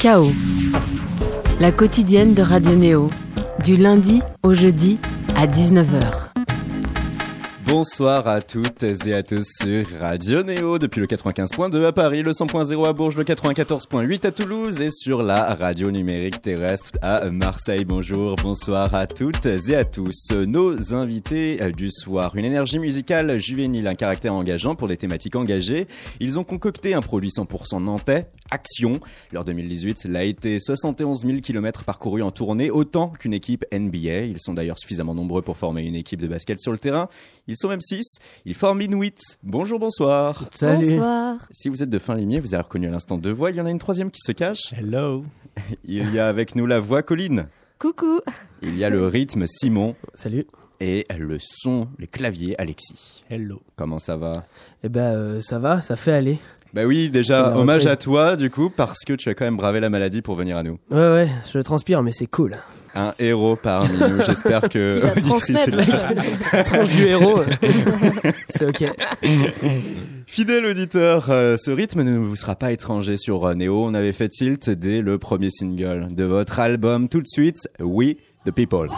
Chaos, la quotidienne de Radio Néo, du lundi au jeudi à 19h. Bonsoir à toutes et à tous sur Radio Néo depuis le 95.2 à Paris, le 100.0 à Bourges, le 94.8 à Toulouse et sur la radio numérique terrestre à Marseille. Bonjour, bonsoir à toutes et à tous. Nos invités du soir, une énergie musicale juvénile, un caractère engageant pour des thématiques engagées. Ils ont concocté un produit 100% nantais, Action. Leur 2018 l'a été 71 000 km parcourus en tournée, autant qu'une équipe NBA. Ils sont d'ailleurs suffisamment nombreux pour former une équipe de basket sur le terrain. Ils sont même 6. Ils forment Inuit. Bonjour, bonsoir. Salut. Bonsoir. Si vous êtes de fin limier, vous avez reconnu à l'instant deux voix. Il y en a une troisième qui se cache. Hello. Il y a avec nous la voix Colline. Coucou. Il y a le rythme Simon. Salut. Et le son, les claviers Alexis. Hello. Comment ça va? Eh ben, euh, ça va, ça fait aller. Bah oui, déjà, hommage reprise. à toi, du coup, parce que tu as quand même bravé la maladie pour venir à nous. Ouais, ouais, je transpire, mais c'est cool. Un héros parmi nous. J'espère que auditrice transmettre. Tranche du héros. c'est ok. Fidèle auditeur, euh, ce rythme ne vous sera pas étranger sur euh, Neo. On avait fait tilt dès le premier single de votre album. Tout de suite, We the People.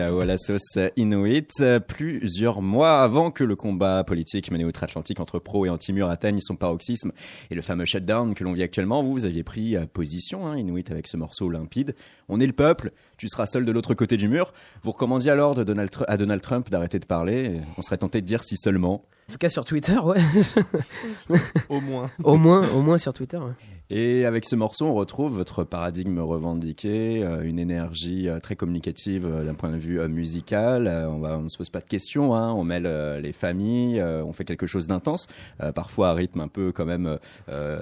Chaos à la sauce Inuit, plusieurs mois avant que le combat politique mené outre-Atlantique entre pro et anti-mur atteigne son paroxysme et le fameux shutdown que l'on vit actuellement, vous, vous aviez pris euh, position, hein, Inuit, avec ce morceau limpide. On est le peuple, tu seras seul de l'autre côté du mur. Vous recommandiez alors à Donald Trump d'arrêter de parler. On serait tenté de dire si seulement. En tout cas sur Twitter, ouais. Au moins. au moins, au moins sur Twitter. ouais. Et avec ce morceau, on retrouve votre paradigme revendiqué, euh, une énergie euh, très communicative euh, d'un point de vue musical. On va, on ne se pose pas de questions, hein, on mêle les familles, on fait quelque chose d'intense, parfois à rythme un peu quand même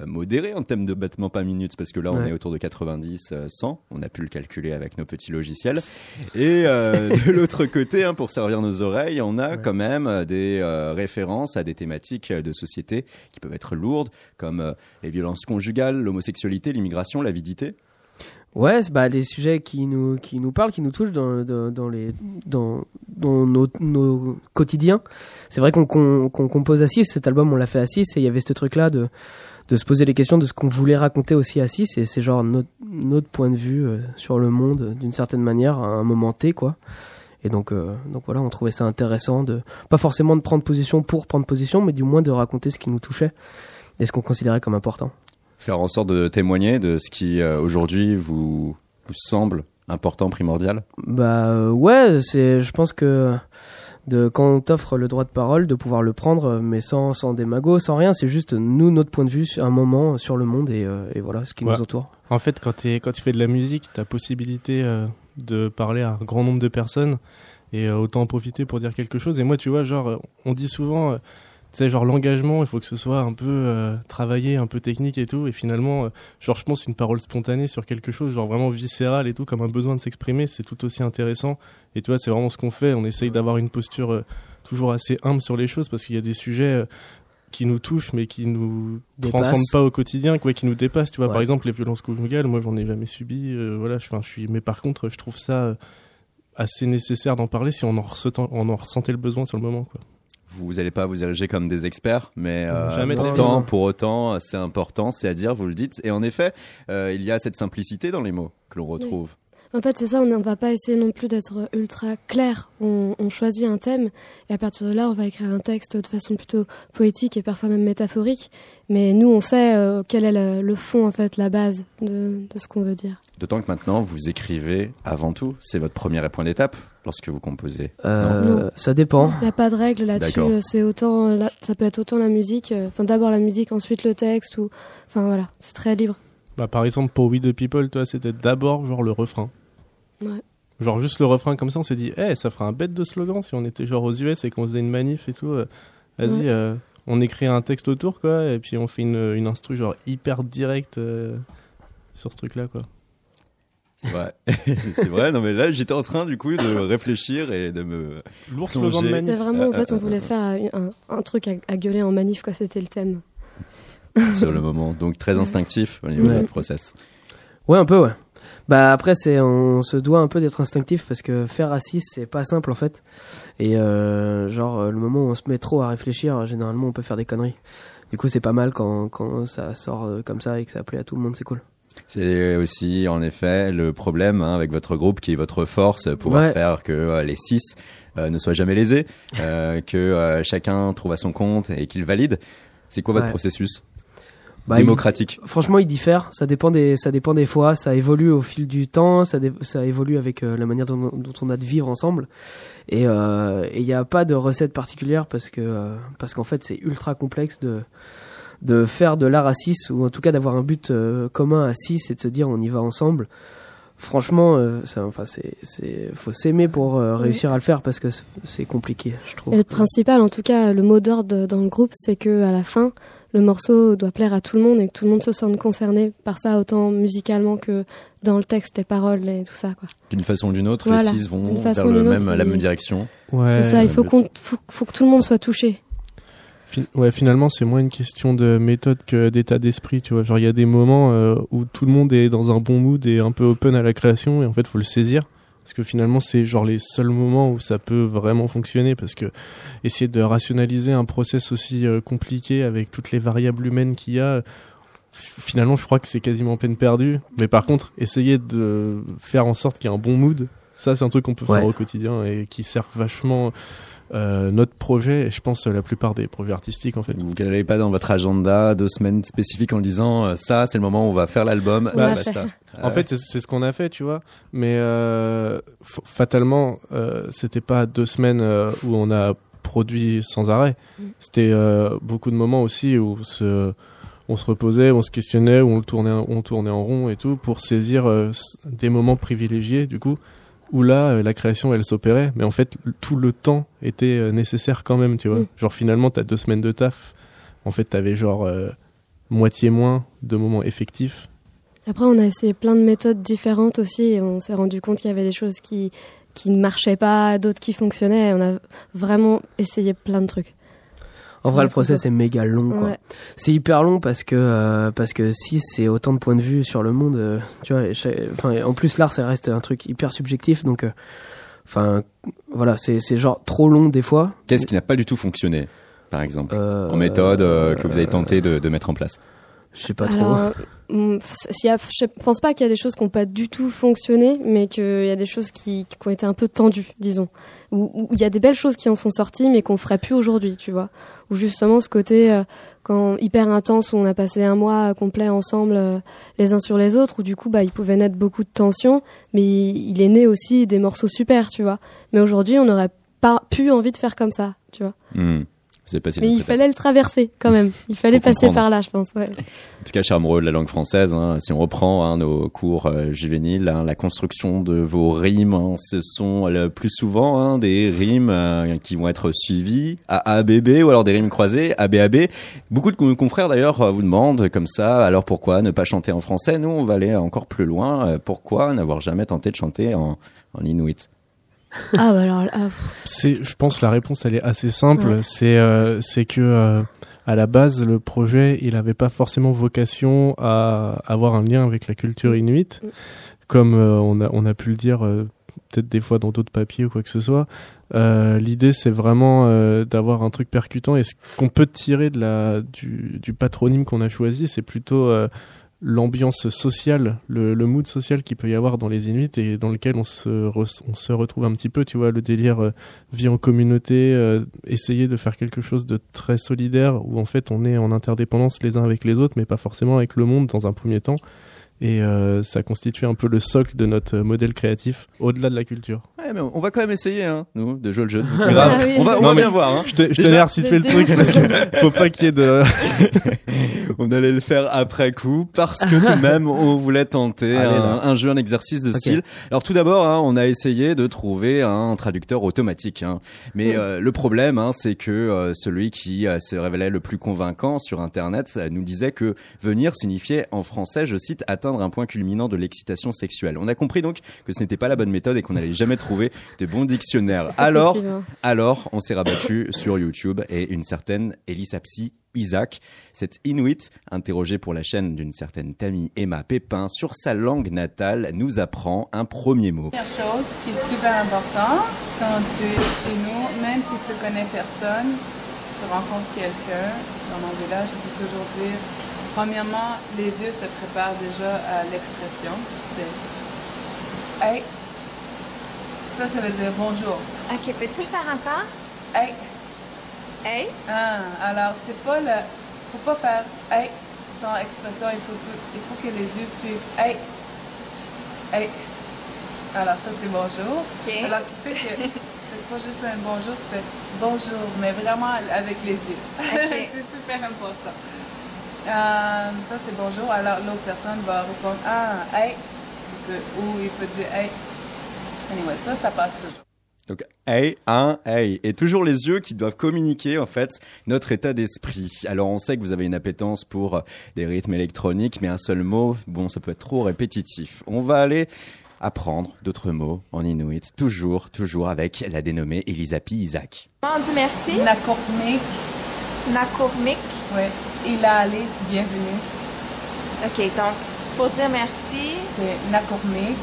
modéré en termes de battements par minute, parce que là on Ouais. est autour de 90, euh, 100. On a pu le calculer avec nos petits logiciels. Et de l'autre côté, hein, pour servir nos oreilles, on a Ouais. quand même des euh, à des thématiques euh, de société qui peuvent être lourdes, comme euh, les violences conjugales, l'homosexualité, l'immigration, l'avidité. Ouais, c'est bah, des sujets qui nous, qui nous parlent, qui nous touchent dans, dans, les, dans, dans nos, nos quotidiens. C'est vrai qu'on qu'on compose à 6, cet album on l'a fait à 6 et il y avait ce truc-là de, de se poser les questions de ce qu'on voulait raconter aussi à 6 et c'est genre notre, notre point de vue euh, sur le monde d'une certaine manière à un moment T quoi. Et donc, euh, donc voilà, on trouvait ça intéressant de pas forcément de prendre position pour prendre position, mais du moins de raconter ce qui nous touchait et ce qu'on considérait comme important. Faire en sorte de témoigner de ce qui euh, aujourd'hui vous, vous semble important, primordial? Bah euh, ouais, c'est, je pense que de quand on t'offre le droit de parole, de pouvoir le prendre, mais sans sans démago, sans rien, c'est juste nous notre point de vue sur un moment sur le monde et, euh, et voilà ce qui Ouais. nous entoure. En fait, quand, quand tu fais de la musique, tu as possibilité euh, de parler à un grand nombre de personnes et euh, autant en profiter pour dire quelque chose. Et moi, tu vois, genre, euh, on dit souvent, euh, tu sais, genre l'engagement, il faut que ce soit un peu euh, travaillé, un peu technique et tout. Et finalement, euh, genre, je pense une parole spontanée sur quelque chose, genre vraiment viscéral et tout, comme un besoin de s'exprimer, c'est tout aussi intéressant. Et tu vois, c'est vraiment ce qu'on fait. On essaye d'avoir une posture euh, toujours assez humble sur les choses parce qu'il y a des sujets. Qui nous touchent mais qui nous Dépassent. transcendent pas au quotidien quoi qui nous dépassent tu vois Ouais. par exemple les violences conjugales moi j'en ai jamais subi euh, voilà je, enfin, je suis mais par contre je trouve ça euh, assez nécessaire d'en parler si on en, ressentant- on en ressentait le besoin sur le moment quoi Vous n'allez pas vous ériger comme des experts, mais euh, pour autant, c'est important, c'est à dire, vous le dites. Et en effet, euh, il y a cette simplicité dans les mots que l'on retrouve. En fait, c'est ça, on ne va pas essayer non plus d'être ultra clair. On, on choisit un thème et à partir de là, on va écrire un texte de façon plutôt poétique et parfois même métaphorique. Mais nous, on sait euh, quel est le, le fond, en fait, la base de, de ce qu'on veut dire. D'autant que maintenant, vous écrivez avant tout. C'est votre premier point d'étape lorsque vous composez. Euh, Non? ça dépend. Il n'y a pas de règle là-dessus. C'est autant, ça peut être autant la musique, euh, enfin d'abord la musique, ensuite le texte ou, enfin voilà, c'est très libre. bah, par exemple pour We the People toi c'était d'abord genre le refrain Ouais. genre juste le refrain comme ça on s'est dit eh ça ferait un bête de slogan si on était genre aux US et qu'on faisait une manif et tout euh, vas-y Ouais. euh, on écrit un texte autour quoi et puis on fait une, une instru genre hyper directe euh, sur ce truc là quoi C'est vrai. c'est vrai. Non, mais là, j'étais en train, du coup, de réfléchir et de me. lourd slogan de manif C'était vraiment, en fait, Euh, on euh, voulait faire un, un- un truc à, à gueuler en manif, quoi. C'était le thème. sur le moment. Donc, très instinctif au niveau Ouais. du process. Ouais, un peu, ouais. Bah après, c'est on se doit un peu d'être instinctif parce que faire à 6 c'est pas simple en fait. Et euh, genre euh, le moment où on se met trop à réfléchir, euh, généralement on peut faire des conneries. Du coup, c'est pas mal quand quand ça sort comme ça et que ça plaît à tout le monde, c'est cool. C'est aussi, en effet, le problème hein, avec votre groupe qui est votre force, pouvoir Ouais. faire que euh, les six euh, ne soient jamais lésés, euh, que chacun trouve à son compte et qu'il valide. C'est quoi votre Ouais. processus? Bah, il- démocratique franchement, il diffère. Ça dépend des ça dépend des fois. Ça évolue au fil du temps. Ça dé- ça évolue avec euh, la manière dont, dont on a de vivre ensemble. Et euh, il n'y a pas de recette particulière parce que euh, parce qu'en fait c'est ultra complexe de de faire de l'art à 6 ou en tout cas d'avoir un but euh, commun à 6 et de se dire on y va ensemble. Franchement, euh, ça, enfin, c'est, c'est, faut s'aimer pour euh, Oui. réussir à le faire parce que c'est- c'est compliqué, je trouve. Et le principal, en tout cas, le mot d'ordre dans le groupe, c'est que à la fin, le morceau doit plaire à tout le monde et que tout le monde se sente concerné par ça, autant musicalement que dans le texte, les paroles et tout ça, quoi. D'une façon ou d'une autre, Voilà. les six vont vers le même, autre, la même direction. ouais c'est ça, il faut, faut, faut que tout le monde soit touché. Ouais, finalement, c'est moins une question de méthode que d'état d'esprit, tu vois. Genre, il y a des moments euh, où tout le monde est dans un bon mood et un peu open à la création, et en fait, faut le saisir. Parce que finalement, c'est genre les seuls moments où ça peut vraiment fonctionner, parce que essayer de rationaliser un process aussi euh, compliqué avec toutes les variables humaines qu'il y a, finalement, je crois que c'est quasiment peine perdue. Mais par contre, essayer de faire en sorte qu'il y ait un bon mood, ça, c'est un truc qu'on peut Ouais. faire au quotidien et qui sert vachement euh, notre projet, et je pense euh, la plupart des projets artistiques, en fait. Vous n'allez pas dans votre agenda deux semaines spécifiques en disant euh, ça, c'est le moment où on va faire l'album. Va basta. En fait, c'est- ce qu'on a fait, tu vois. Mais euh, fatalement, euh, c'était pas deux semaines euh, où on a produit sans arrêt. Mm. C'était euh, beaucoup de moments aussi où on se, on se reposait, on se questionnait, où on tournait, on tournait en rond et tout pour saisir euh, des moments privilégiés, du coup, où là, euh, la création, elle s'opérait. Mais en fait, tout le temps était euh, nécessaire quand même, tu vois. Mm. Genre, finalement, t'as deux semaines de taf. En fait, t'avais genre euh, moitié moins de moments effectifs Après, on a essayé plein de méthodes différentes aussi et on s'est rendu compte qu'il y avait des choses qui, qui ne marchaient pas, d'autres qui fonctionnaient. On a vraiment essayé plein de trucs. En vrai, Ouais, le process est méga long, quoi. Ouais. C'est hyper long parce que euh, parce que si c'est autant de points de vue sur le monde, euh, tu vois. Enfin, en plus l'art, ça reste un truc hyper subjectif, donc. euh, Enfin, voilà, c'est c'est genre trop long des fois. Qu'est-ce qui n'a pas du tout fonctionné, par exemple? Euh, En méthode euh, que vous avez tenté de, de mettre en place? Je sais pas trop. Alors, hum, y a- je pense pas qu'il y a des choses qui n'ont pas du tout fonctionné, mais qu'il y a des choses qui, qui ont été un peu tendues, disons. Ou il y a des belles choses qui en sont sorties, mais qu'on ferait plus aujourd'hui, tu vois. Ou justement ce côté euh, quand hyper intense où on a passé un mois complet ensemble, euh, les uns sur les autres, où du coup, bah, il pouvait naître beaucoup de tensions, mais il, il est né aussi des morceaux super, tu vois. Mais aujourd'hui, on n'aurait pas pu envie de faire comme ça, tu vois. Hmm. Passé Mais il fallait le traverser quand même. Il fallait passer comprendre. par là, je pense. Ouais. En tout cas, cher amoureux de la langue française, hein, si on reprend hein, nos cours euh, juvéniles, hein, la construction de vos rimes, ce sont le plus souvent des rimes euh, qui vont être suivies AABB ou alors des rimes croisées ABAB. Beaucoup de con- confrères d'ailleurs euh, vous demandent comme ça, alors pourquoi ne pas chanter en français? Nous, on va aller encore plus loin. Euh, pourquoi n'avoir jamais tenté de chanter en, en inuit? Ah, bah alors, ah, C'est, je pense, la réponse elle est assez simple. Ouais. C'est, euh, c'est que euh, à la base, le projet, il n'avait pas forcément vocation à avoir un lien avec la culture inuite, Mm. comme euh, on a, on a pu le dire euh, peut-être des fois dans d'autres papiers ou quoi que ce soit. Euh, L'idée, c'est vraiment euh, d'avoir un truc percutant. Et ce qu'on peut tirer de la, du, du patronyme qu'on a choisi, c'est plutôt euh, l'ambiance sociale, le, mood social qu'il peut y avoir dans les Inuits et dans lequel on se, on se retrouve un petit peu, tu vois, le délire euh, vie en communauté, euh, essayer de faire quelque chose de très solidaire où en fait on est en interdépendance les uns avec les autres, mais pas forcément avec le monde dans un premier temps. Et euh, ça constitue un peu le socle de notre modèle créatif, au-delà de la culture. Ouais, mais on va quand même essayer, hein, nous, de jouer le jeu. Ah Grave. oui. On va, on bien voir. Hein. Je, te, je Déjà, le truc parce que faut pas qu'il y ait de... On allait le faire après coup parce que tout de même on voulait tenter Allez, un, jeu, un exercice de style. Alors tout d'abord, hein, on a essayé de trouver un traducteur automatique. hein. Mais euh, le problème, hein, c'est que euh, celui qui euh, se révélait le plus convaincant sur Internet nous disait que venir signifiait en français, je cite, atteindre un point culminant de l'excitation sexuelle. On a compris donc que ce n'était pas la bonne méthode et qu'on n'allait jamais trouver de bons dictionnaires. Alors, alors, on s'est rabattu sur YouTube et une certaine Elisapsi Isaac, cette Inuit, interrogée pour la chaîne d'une certaine Tammy Emma Pépin sur sa langue natale, nous apprend un premier mot. Première chose qui est super important quand tu es chez nous, même si tu connais personne, tu rencontres quelqu'un dans mon village, je peux toujours dire, premièrement, les yeux se préparent déjà à l'expression. C'est Hey! Ça, ça veut dire bonjour. Ok, peux-tu le faire encore? Hey! Hey? Ah, alors, c'est pas le. Faut pas faire hey sans expression. Il faut, tout- il faut que les yeux suivent hey. Hey. Alors, ça, c'est bonjour. Ok. Alors, qui fait que tu fais pas juste un bonjour, tu fais bonjour, mais vraiment avec les yeux. C'est super important. Euh, ça, c'est bonjour. Alors, l'autre personne va répondre ah, hey. Il peut- ou il peut dire hey. Ça, ça passe toujours. Donc, hey, un, hey. Et toujours les yeux qui doivent communiquer, en fait, notre état d'esprit. Alors, on sait que vous avez une appétence pour euh, des rythmes électroniques, mais un seul mot, bon, ça peut être trop répétitif. On va aller apprendre d'autres mots en inuit, toujours, toujours avec la dénommée Elisapi Isaac. On dit merci. Nakormik. Nakormik. Oui. Il a allé, bienvenue. OK, donc, pour dire merci. C'est Nakormik.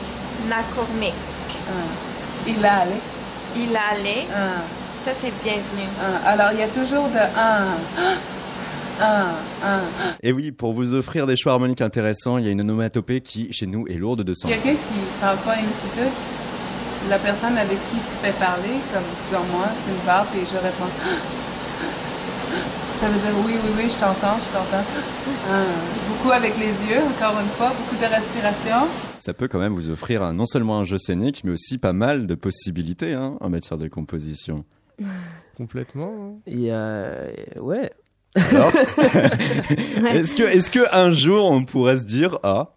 Nakormik. 1. Il allé. Il a allé. Ah. Ça, c'est bienvenu. Ah. Alors, il y a toujours de 1. Un, un. Et oui, pour vous offrir des choix harmoniques intéressants, il y a une onomatopée qui, chez nous, est lourde de sens. Quelqu'un qui parle pas une petite la personne avec qui se fait parler, comme disons moi, tu me parles, puis je réponds. Ça veut dire oui, oui, oui, je t'entends, je t'entends. Beaucoup avec les yeux, encore une fois, beaucoup de respiration. Ça peut quand même vous offrir un- non seulement un jeu scénique, mais aussi pas mal de possibilités hein, en matière de composition. Complètement. hein. Et euh, ouais. Alors, Ouais. est-ce que, est-ce que un jour on pourrait se dire ah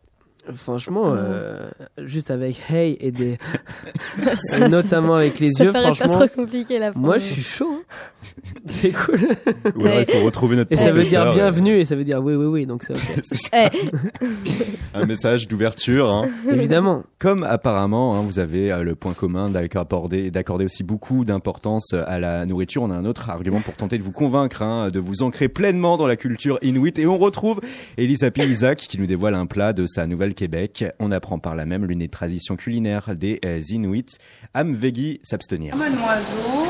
Franchement, euh, juste avec Hey et des. Ça, notamment avec les ça yeux, paraît franchement. pas trop compliqué là. Moi, je suis chaud. hein. C'est cool. ou alors il faut retrouver notre Et ça veut dire bienvenue et ça veut dire oui, oui, oui. Donc c'est ok. euh, c'est ça, Eh, un message d'ouverture. hein. Évidemment. Comme apparemment, hein, vous avez euh, le point commun d'accorder, d'accorder aussi beaucoup d'importance euh, à la nourriture, on a un autre argument pour tenter de vous convaincre, hein, de vous ancrer pleinement dans la culture inuit. Et on retrouve Elisapi Isaac qui nous dévoile un plat de sa On apprend par là même l'une des traditions culinaires des euh, Inuits, Amvegi s'abstenir. Comme un oiseau,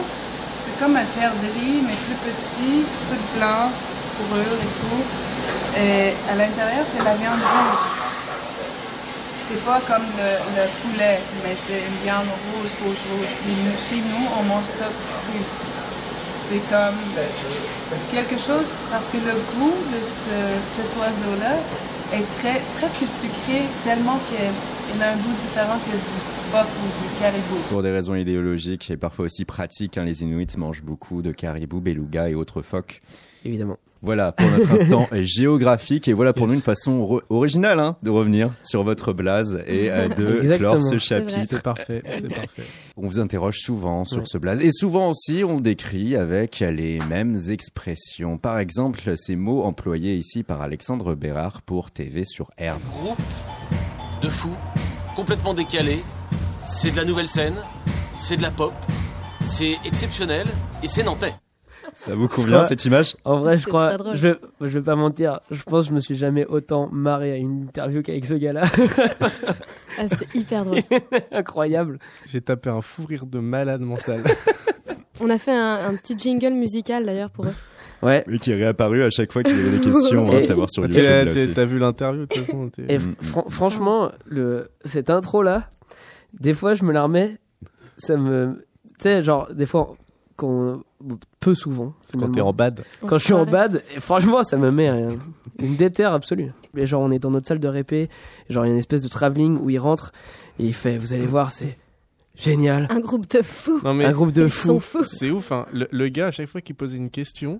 c'est comme un perdrix, mais plus petit, tout blanc, fourrure et tout. Et à l'intérieur, c'est la viande rouge. C'est pas comme le, le poulet, mais c'est une viande rouge, rouge, rouge. Puis chez nous, on mange ça cru. C'est comme quelque chose, parce que le goût de ce- cet oiseau-là est très, presque sucré, tellement qu'il a un goût différent que du phoque ou du caribou. Pour des raisons idéologiques et parfois aussi pratiques, hein, les Inuits mangent beaucoup de caribou, beluga et autres phoques. Évidemment. Voilà pour notre instant géographique et voilà pour Yes. nous une façon originale hein, de revenir sur votre blaze et euh, de Exactement. clore ce chapitre. C'est parfait, c'est parfait. On vous interroge souvent sur Ouais. ce blaze et souvent aussi on décrit avec les mêmes expressions. Par exemple, ces mots employés ici par Alexandre Bérard pour TV sur Erd. groupe de fous, complètement décalé. C'est de la nouvelle scène, c'est de la pop, c'est exceptionnel et c'est nantais. Ça vous convient crois- cette image En vrai, je C'est crois, je, je vais pas mentir, je pense que je me suis jamais autant marré à une interview qu'avec ce gars-là. Ah, c'est hyper drôle. Incroyable. J'ai tapé un fou rire de malade mental. On a fait un, un petit jingle musical d'ailleurs pour eux. Ouais. Oui, qui est réapparu à chaque fois qu'il y avait des questions, hein, Et- savoir sur Tu YouTube. là. T'as vu l'interview de toute façon Et Mm, fran- franchement, le, cette intro-là, des fois, je me la remets, ça me. Tu sais, genre, des fois, quand, peu souvent. Quand t'es en bad. Quand je suis en bad, et franchement, ça me met un- une déterre absolue. Et genre, on est dans notre salle de répé, genre, il y a une espèce de travelling où il rentre, et il fait, vous allez voir, c'est génial. Un groupe de fous. Non mais Un groupe de fous. c'est ouf, hein. le, le gars à chaque fois qu'il posait une question,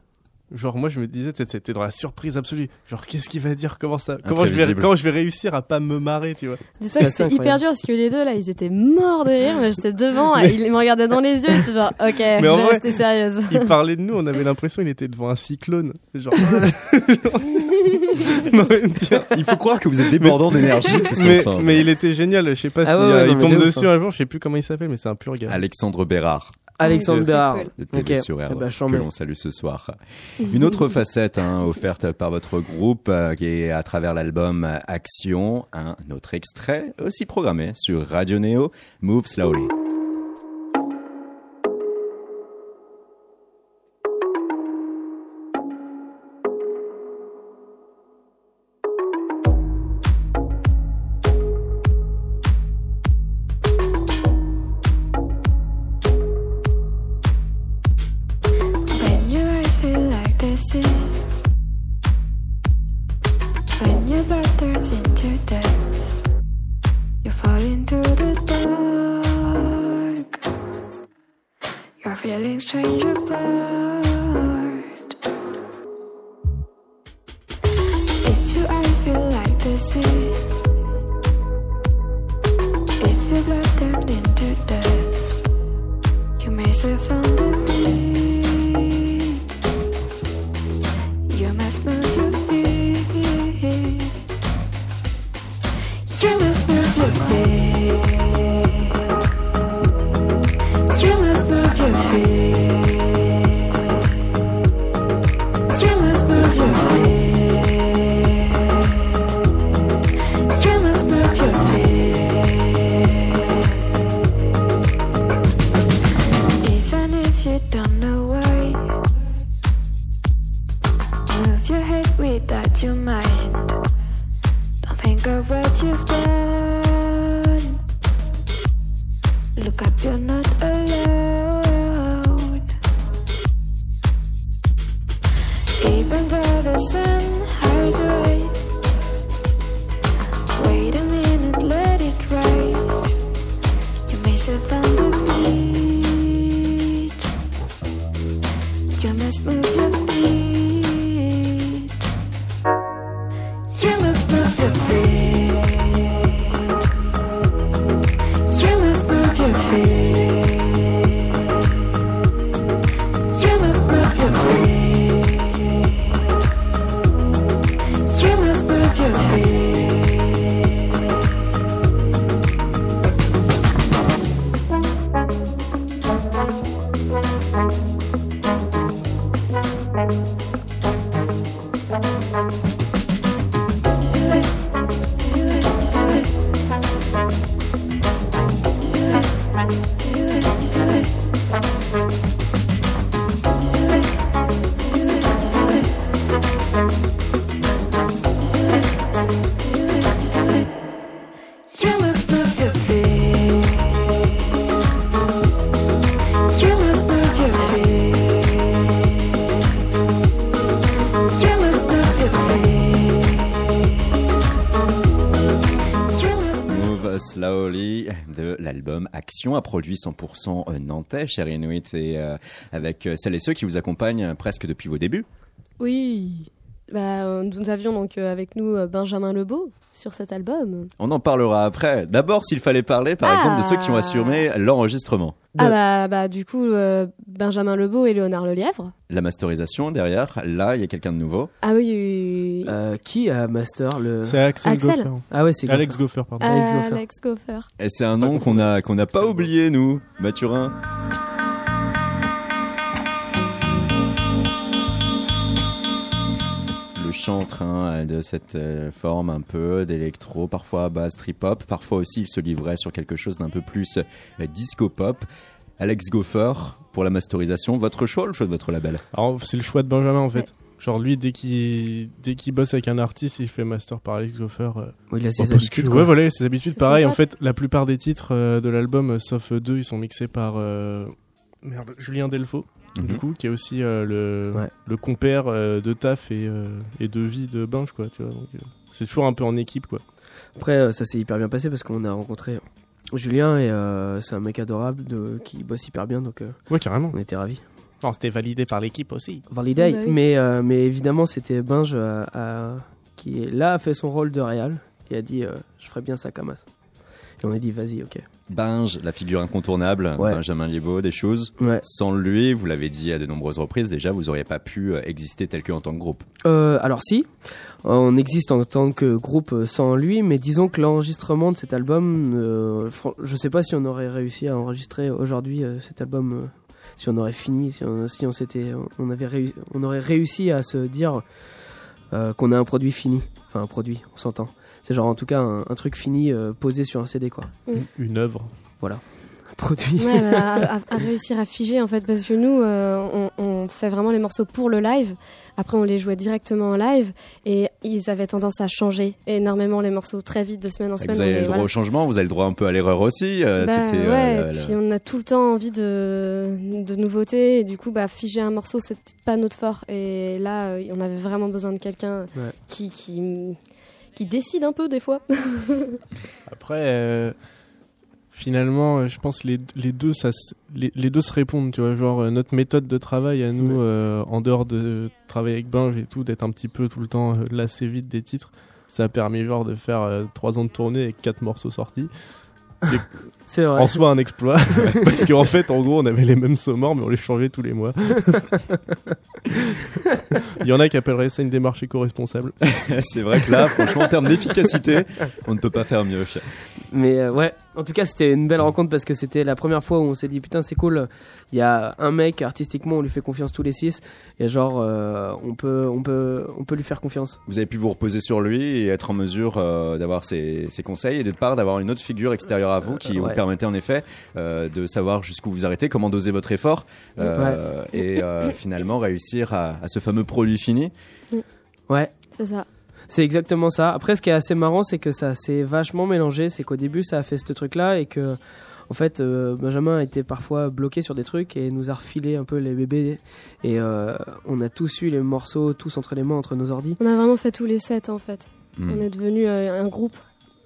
genre moi je me disais c'était dans la surprise absolue. Genre qu'est-ce qu'il va dire? Comment ça Comment je vais comment je vais réussir à pas me marrer, tu vois? Dis-toi que C'est c'était hyper dur parce que les deux là, ils étaient morts de rire. Mais j'étais devant, et ils me regardaient dans les yeux. J'étais genre, ok, je en vais vrai- rester sérieuse. Il parlait de nous, on avait l'impression qu'il était devant un cyclone. Genre Non, mais tiens, Il faut croire que vous êtes débordant d'énergie mais, mais il était génial, je sais pas Ah si ouais, euh, il tombe mais dessus un jour, je sais plus comment il s'appelle mais c'est un pur gars. Alexandre Bérard. Alexandre c'est Bérard. cool. de TV Ok. sur Eh ben, que l'on salue ce soir. Une autre facette hein, offerte par votre groupe euh, qui est à travers l'album euh, Action, un autre extrait aussi programmé sur Radio Neo, Move Slowly. Slowly de l'album Action a produit 100% nantais, cher Inuit, et euh, avec euh, celles et ceux qui vous accompagnent euh, presque depuis vos débuts. Oui. Bah, euh, nous avions donc euh, avec nous euh, Benjamin Lebeau sur cet album. On en parlera après. D'abord, s'il fallait parler, par Ah. exemple, de ceux qui ont assuré l'enregistrement. Ah bah, bah du coup euh, Benjamin Lebeau et Léonard Lelièvre. La masterisation derrière, là, il y a quelqu'un de nouveau. Ah oui, oui, oui. Euh, qui a master le C'est Axel, Axel. Goffer. Ah ouais, c'est Alex Goffer, pardon. Alex Goffer. Alex Goffer. Et c'est un nom qu'on a qu'on n'a pas oublié, nous, Mathurin. Chantre hein, de cette euh, forme un peu d'électro, parfois à base trip-hop, parfois aussi il se livrait sur quelque chose d'un peu plus euh, disco-pop. Alex Goffer, pour la masterisation, votre choix ou le choix de votre label? Alors, c'est le choix de Benjamin en fait. Genre lui, dès qu'il dès qu'il bosse avec un artiste, il fait master par Alex Goffer. euh, Oui, il a ses habitudes. que- ouais, voilà, ses habitudes. Pareil, en fait, la plupart des titres euh, de l'album, euh, sauf euh, deux, ils sont mixés par euh, merde, Julien Delfaux, du Mhm. coup, qui est aussi euh, le, Ouais. le compère euh, de taf et, euh, et de vie de Binge, quoi. Tu vois, donc, euh, c'est toujours un peu en équipe, quoi. Après, euh, ça s'est hyper bien passé parce qu'on a rencontré Julien et euh, c'est un mec adorable de, qui bosse hyper bien, donc euh, Ouais, carrément. on était ravis. Non, c'était validé par l'équipe aussi. Validé, Oui, bah mais, euh, mais évidemment, c'était Binge euh, à- qui là a fait son rôle de réal et a dit euh, je ferais bien ça comme. Et on a dit vas-y, ok. Binge, la figure incontournable, Ouais. Benjamin Libaud, des choses. Ouais. Sans lui, vous l'avez dit à de nombreuses reprises, déjà, vous auriez pas pu euh, exister tel que en tant que groupe. Euh, alors si, on existe en tant que groupe euh, sans lui, mais disons que l'enregistrement de cet album, euh, je sais pas si on aurait réussi à enregistrer aujourd'hui euh, cet album, euh, si on aurait fini, si on, si on s'était, on avait réussi, on aurait réussi à se dire euh, qu'on a un produit fini, enfin un produit, on s'entend. C'est genre en tout cas un, un truc fini euh, posé sur un CD quoi, Une œuvre. un produit. Ouais, bah, à, à- à réussir à figer en fait parce que nous euh, on, on fait vraiment les morceaux pour le live. Après on les jouait directement en live et ils avaient tendance à changer énormément les morceaux très vite de semaine en semaine. vous avez le droit voilà. au changement, vous avez le droit un peu à l'erreur aussi. euh, Bah, C'était euh, ouais, la- et la- puis on a tout le temps envie de, de nouveautés et du coup bah figer un morceau c'est pas notre fort et là on avait vraiment besoin de quelqu'un Ouais. qui, qui qui décide un peu des fois. Après, euh, finalement, euh, je pense les, les deux, ça, se- les, les deux se répondent. Tu vois, genre euh, notre méthode de travail à nous, euh, en dehors de travailler avec Binge et tout, d'être un petit peu tout le temps lassé vite des titres. Ça a permis genre de faire euh, trois ans de tournée avec quatre morceaux sortis. C'est vrai. En soi un exploit parce qu'en fait en gros on avait les mêmes saumons mais on les changeait tous les mois. Il y en a qui appelleraient ça une démarche éco-responsable. C'est vrai que là, franchement, en termes d'efficacité, on ne peut pas faire mieux. Mais euh, ouais, en tout cas, c'était une belle rencontre parce que c'était la première fois où on s'est dit putain, c'est cool. Il y a un mec artistiquement, on lui fait confiance tous les six et genre euh, on peut, on peut, on peut lui faire confiance. Vous avez pu vous reposer sur lui et être en mesure euh, d'avoir ses, ses conseils et de part d'avoir une autre figure extérieure à vous qui Euh, vous permettait en effet euh, de savoir jusqu'où vous arrêtez, comment doser votre effort euh, et euh, finalement réussir à, à ce fameux produit fini. Ouais. C'est ça. C'est exactement ça. Après, ce qui est assez marrant, c'est que ça s'est vachement mélangé. C'est qu'au début, ça a fait ce truc-là et que, en fait, euh, Benjamin était parfois bloqué sur des trucs et nous a refilé un peu les bébés. Et euh, on a tous eu les morceaux, tous entre les mains, entre nos ordis. On a vraiment fait tous les sets en fait. Hmm. On est devenu euh, un groupe.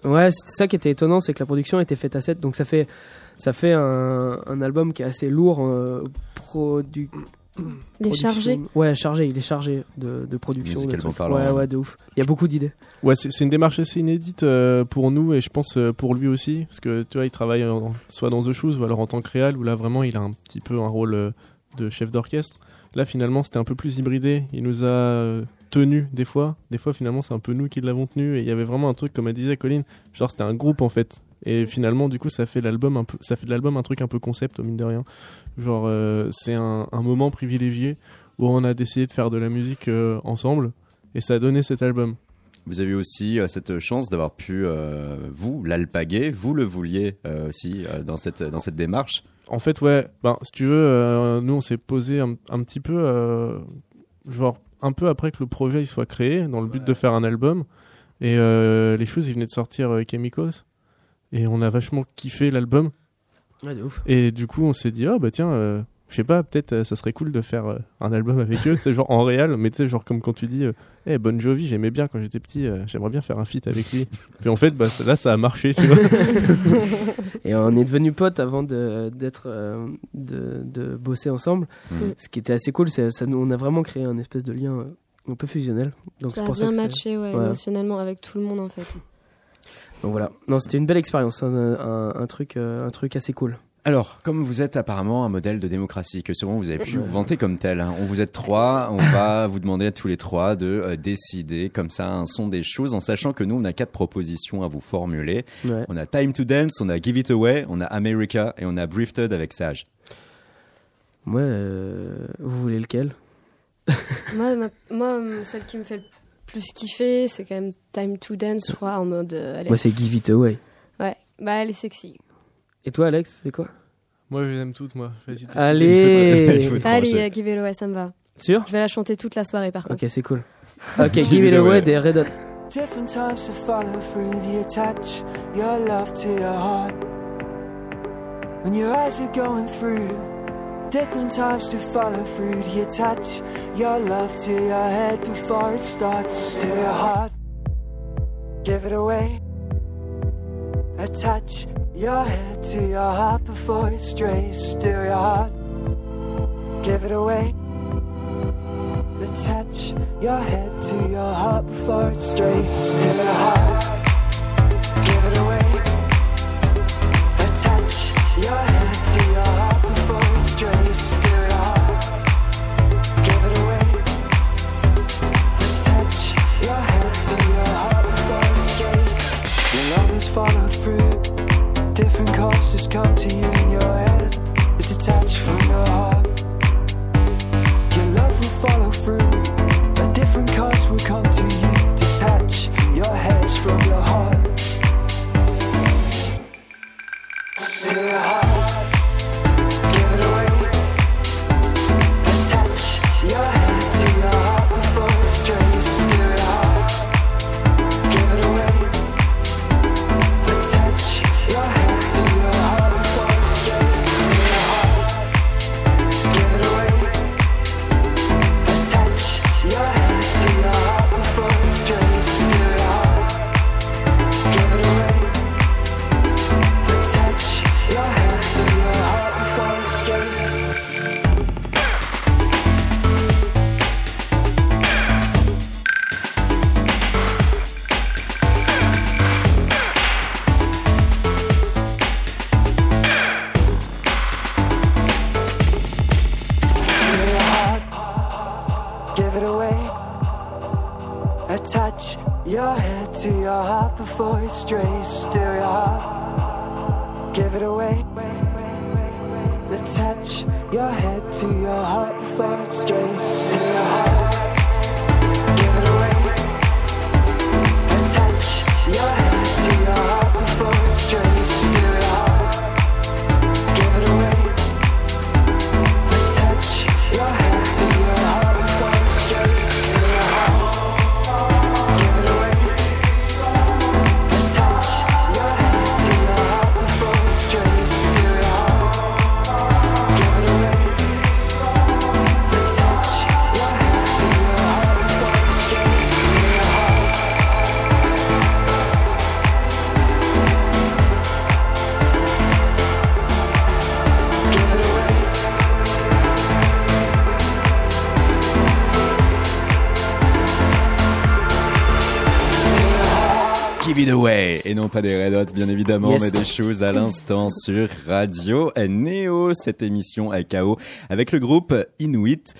Ouais, c'est ça qui était étonnant, c'est que la production était faite à 7, donc ça fait, ça fait un, un album qui est assez lourd, euh, produ- Les production- chargés. Ouais, chargé, il est chargé de, de production. de trucs. Ouais, ouais, de ouf. Il y a beaucoup d'idées. Ouais, c'est c'est une démarche assez inédite euh, pour nous et je pense euh, pour lui aussi parce que tu vois, il travaille en- soit dans The Shoes ou alors en tant que réal où là vraiment il a un petit peu un rôle euh, de chef d'orchestre. Là finalement c'était un peu plus hybridé. Il nous a euh, tenu des fois, des fois finalement c'est un peu nous qui l'avons tenu et il y avait vraiment un truc comme elle disait Colline, genre c'était un groupe en fait. Et finalement du coup ça fait l'album un peu, ça fait de l'album un truc un peu concept au mine de rien. Genre euh, c'est un, un moment privilégié où on a décidé de faire de la musique euh, ensemble et ça a donné cet album. Vous avez aussi euh, cette chance d'avoir pu, vous, l'alpaguer, vous le vouliez aussi dans, cette, dans cette démarche. En fait, ouais, ben, si tu veux, nous on s'est posé un, un petit peu, genre un peu après que le projet il soit créé, dans le but de faire un album. Et les choses, ils venaient de sortir euh, Chemicals. Et on a vachement kiffé l'album. Ouais, de ouf. Et du coup, on s'est dit, ah bah tiens, euh, Je sais pas, peut-être euh, ça serait cool de faire euh, un album avec eux, tu sais, genre en réel, mais tu sais, genre comme quand tu dis, Eh, Bon Jovi, j'aimais bien quand j'étais petit, euh, j'aimerais bien faire un feat avec lui. Puis en fait, bah, là, ça a marché, tu vois. Et on est devenus potes avant de, d'être, euh, de, de bosser ensemble. Mhm. Ce qui était assez cool, c'est ça nous, on a vraiment créé un espèce de lien euh, un peu fusionnel. Donc Ça c'est a ça bien que matché ouais, Ouais. émotionnellement avec tout le monde en fait. Donc voilà. Non, c'était une belle expérience, un, un, un truc, euh, un truc assez cool. Alors, comme vous êtes apparemment un modèle de démocratie, que souvent vous avez pu vous vanter comme tel, hein, on vous êtes trois, on va vous demander à tous les trois de euh, décider comme ça un son des choses, en sachant que nous on a quatre propositions à vous formuler. Ouais. On a Time to Dance, on a Give It Away, on a America et on a Drifted avec Sage. Moi, euh, vous voulez lequel? Moi, ma- moi, celle qui me fait le plus kiffer, c'est quand même Time to Dance, je crois, en mode. euh, Moi, c'est Give It Away. Ouais, bah elle est sexy. Et toi, Alex, c'est quoi? Moi, je les aime toutes, moi. Allez Allez, euh, Give It Away, ça me va. Sûr? Je vais la chanter toute la soirée par contre. Ok, c'est cool. Ok, Give It Away des Red Hot. Different times to follow through the attach your love to your heart. When your eyes are going through, different times to follow through the touch. your love to your head before it starts. Still your heart, give it away. Attach your head to your heart before it strays. Still your heart, give it away. Attach your head to your heart before it strays. Still your heart, followed through. Different courses come to you in your head. It's detached from your heart. Your love will follow through. A different cause will come to you. Give it away et non pas des Red Hot bien évidemment Yes. mais des choses à l'instant sur Radio Néo cette émission à KO avec le groupe Inuit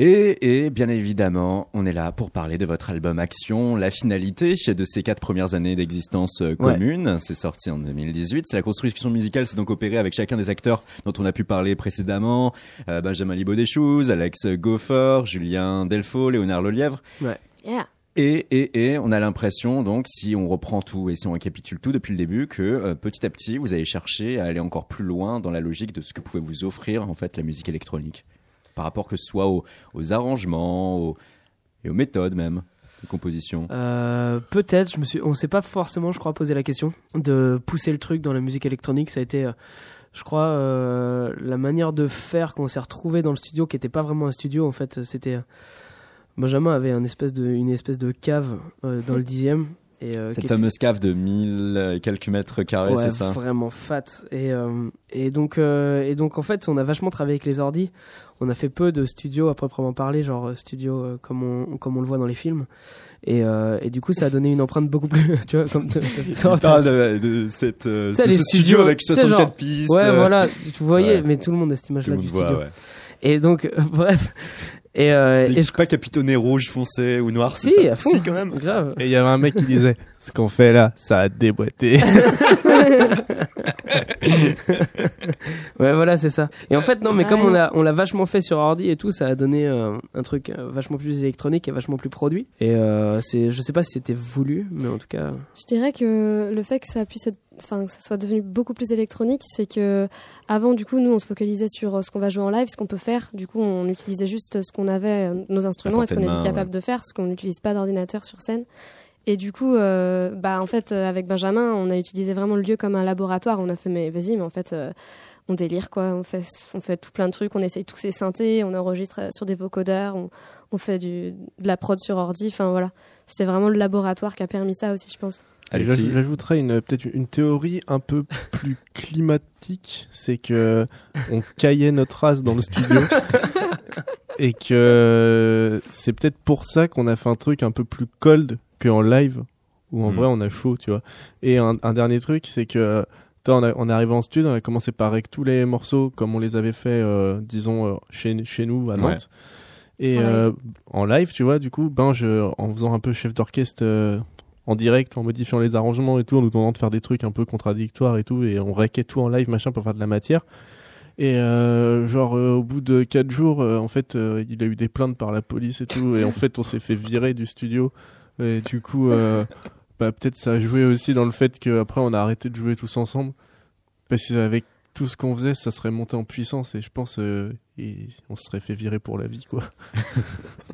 et, et bien évidemment on est là pour parler de votre album Action la finalité de ces quatre premières années d'existence euh, Ouais. commune c'est sorti en 2018 c'est la construction musicale c'est donc opéré avec chacun des acteurs dont on a pu parler précédemment euh, Benjamin Libaud des Choses Alex Goffer Julien Delfaux Léonard Lelièvre Ouais. Yeah. Et, et, et on a l'impression, donc, si on reprend tout et si on récapitule tout depuis le début, que euh, petit à petit, vous allez chercher à aller encore plus loin dans la logique de ce que pouvait vous offrir, en fait, la musique électronique. Par rapport que ce soit aux, aux arrangements aux- et aux méthodes même de composition. Euh, Peut-être, je me suis, on s'est pas forcément, je crois, posé la question de pousser le truc dans la musique électronique. Ça a été, euh, je crois, euh, la manière de faire qu'on s'est retrouvé dans le studio, qui était pas vraiment un studio en fait, c'était Benjamin avait un espèce de, une espèce de cave euh, dans le dixième. Et, euh, Cette fameuse cave de 1000 et quelques mètres carrés, Ouais, c'est ça? Vraiment fat. Et, euh, et, donc, euh, et donc, en fait, on a vachement travaillé avec les ordis. On a fait peu de studios à proprement parler, genre studio comme, on, comme on le voit dans les films. Et, et du coup, ça a donné une empreinte beaucoup plus. Tu vois, comme. Parle de, de cette, de ce studio avec tu sais, 64 genre- pistes. Ouais, voilà, tu voyais, ouais. mais tout le monde a cette image-là du studio. voit, ouais. Et donc, bref. Et, euh, et je pas capitonné rouge foncé ou noir, c'est Si, ça à fond. Si, quand même. Grave. Et il y avait un mec qui disait Ce qu'on fait là, ça a déboîté. ouais, voilà, c'est ça. Et en fait, non, mais comme on l'a, on l'a vachement fait sur ordi et tout, ça a donné euh, un truc euh, vachement plus électronique et vachement plus produit. Et euh, c'est, je sais pas si c'était voulu, mais en tout cas. Je dirais que le fait que ça puisse être, enfin, que ça soit devenu beaucoup plus électronique, c'est que avant, du coup, nous, on se focalisait sur euh, ce qu'on va jouer en live, ce qu'on peut faire. Du coup, on utilisait juste ce qu'on avait, euh, nos instruments, et ce qu'on était capable de faire, ce qu'on n'utilise pas d'ordinateur sur scène. Et du coup, euh, bah, en fait, avec Benjamin, on a utilisé vraiment le lieu comme un laboratoire. On a fait, mais vas-y, mais en fait, euh, on délire, quoi. On fait, on fait tout plein de trucs, on essaye tous ces synthés, on enregistre sur des vocodeurs, on, on fait du, de la prod sur ordi. Enfin, voilà. C'était vraiment le laboratoire qui a permis ça aussi, je pense. J'ajouterais une peut-être une théorie un peu plus climatique, c'est que on caillait notre race dans le studio et que c'est peut-être pour ça qu'on a fait un truc un peu plus cold qu'en live où en Mm. vrai on a chaud, tu vois. Et un, un dernier truc, c'est que toi, on, a- on est arrivé en studio, on a commencé par avec tous les morceaux comme on les avait fait, euh, disons euh, chez chez nous à Ouais. Nantes. Et En live. euh, en live, tu vois, du coup, ben je, en faisant un peu chef d'orchestre euh, en direct, en modifiant les arrangements et tout, en nous demandant de faire des trucs un peu contradictoires et tout, et on raquait tout en live, machin, pour faire de la matière. Et euh, genre, euh, au bout de 4 jours, euh, en fait, euh, il a eu des plaintes par la police et tout, et en fait, on s'est fait virer du studio. Et du coup, euh, bah, peut-être ça a joué aussi dans le fait qu'après, on a arrêté de jouer tous ensemble. Parce qu'avec tout ce qu'on faisait, ça serait monté en puissance, et je pense, euh, et on se serait fait virer pour la vie, quoi.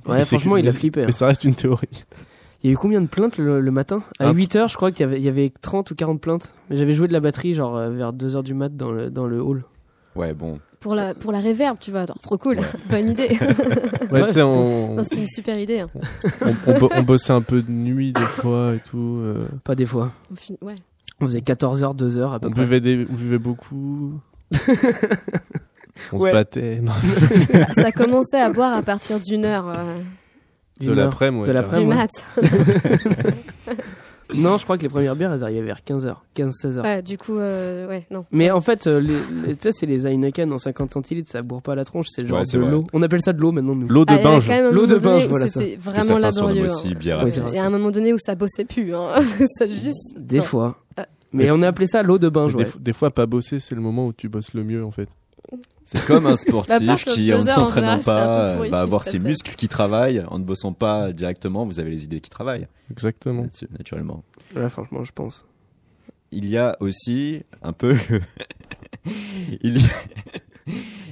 Ouais, franchement, que- il a flippé. hein. Mais ça reste une théorie. Il y a eu combien de plaintes le, le matin? À Un 8h, je crois qu'il y avait, il y avait 30 ou 40 plaintes. Mais j'avais joué de la batterie, genre euh, vers 2h du mat dans le, dans le hall. Ouais, bon. Pour la, pour la réverb, tu vois, genre, trop cool, bonne idée. Ouais, Ouais, tu sais, on, C'était une super idée. hein. on, on bo- on bossait un peu de nuit des fois et tout. euh, Pas des fois. Fin- Ouais. On faisait 14h, 2h à peu on, près. buvait des, on buvait beaucoup. on Ouais. se battait. non, Ça commençait à boire à partir d'une heure euh, de l'après-midi. De l'après. du ouais. mat. Non, je crois que les premières bières, elles arrivaient vers 15h, 15-16h. Ouais, du coup, euh, ouais, non. Mais en fait, euh, les, les- tu sais, c'est les Heineken en 50 centilitres, ça bourre pas la tronche, c'est genre Ouais, c'est de vrai. l'eau. On appelle ça de l'eau maintenant, nous. L'eau de Ah, il y avait binge. quand même un L'eau moment de donné binge, où voilà ça. C'était Parce que vraiment certains surnomment laborieux. aussi bière à c'est glace. Il y a un moment donné où ça bossait plus. Hein. ça juste. Des non. fois. Ah. Mais on a appelé ça l'eau de bain, des, ouais. f- des fois, pas bosser, c'est le moment où tu bosses le mieux en fait. C'est comme un sportif qui, en ne s'entraînant pas, va avoir se ses muscles qui travaillent. En ne bossant pas directement, vous avez les idées qui travaillent, Exactement. natu- naturellement. Ouais, franchement, je pense. Il y a aussi un peu... il, y a...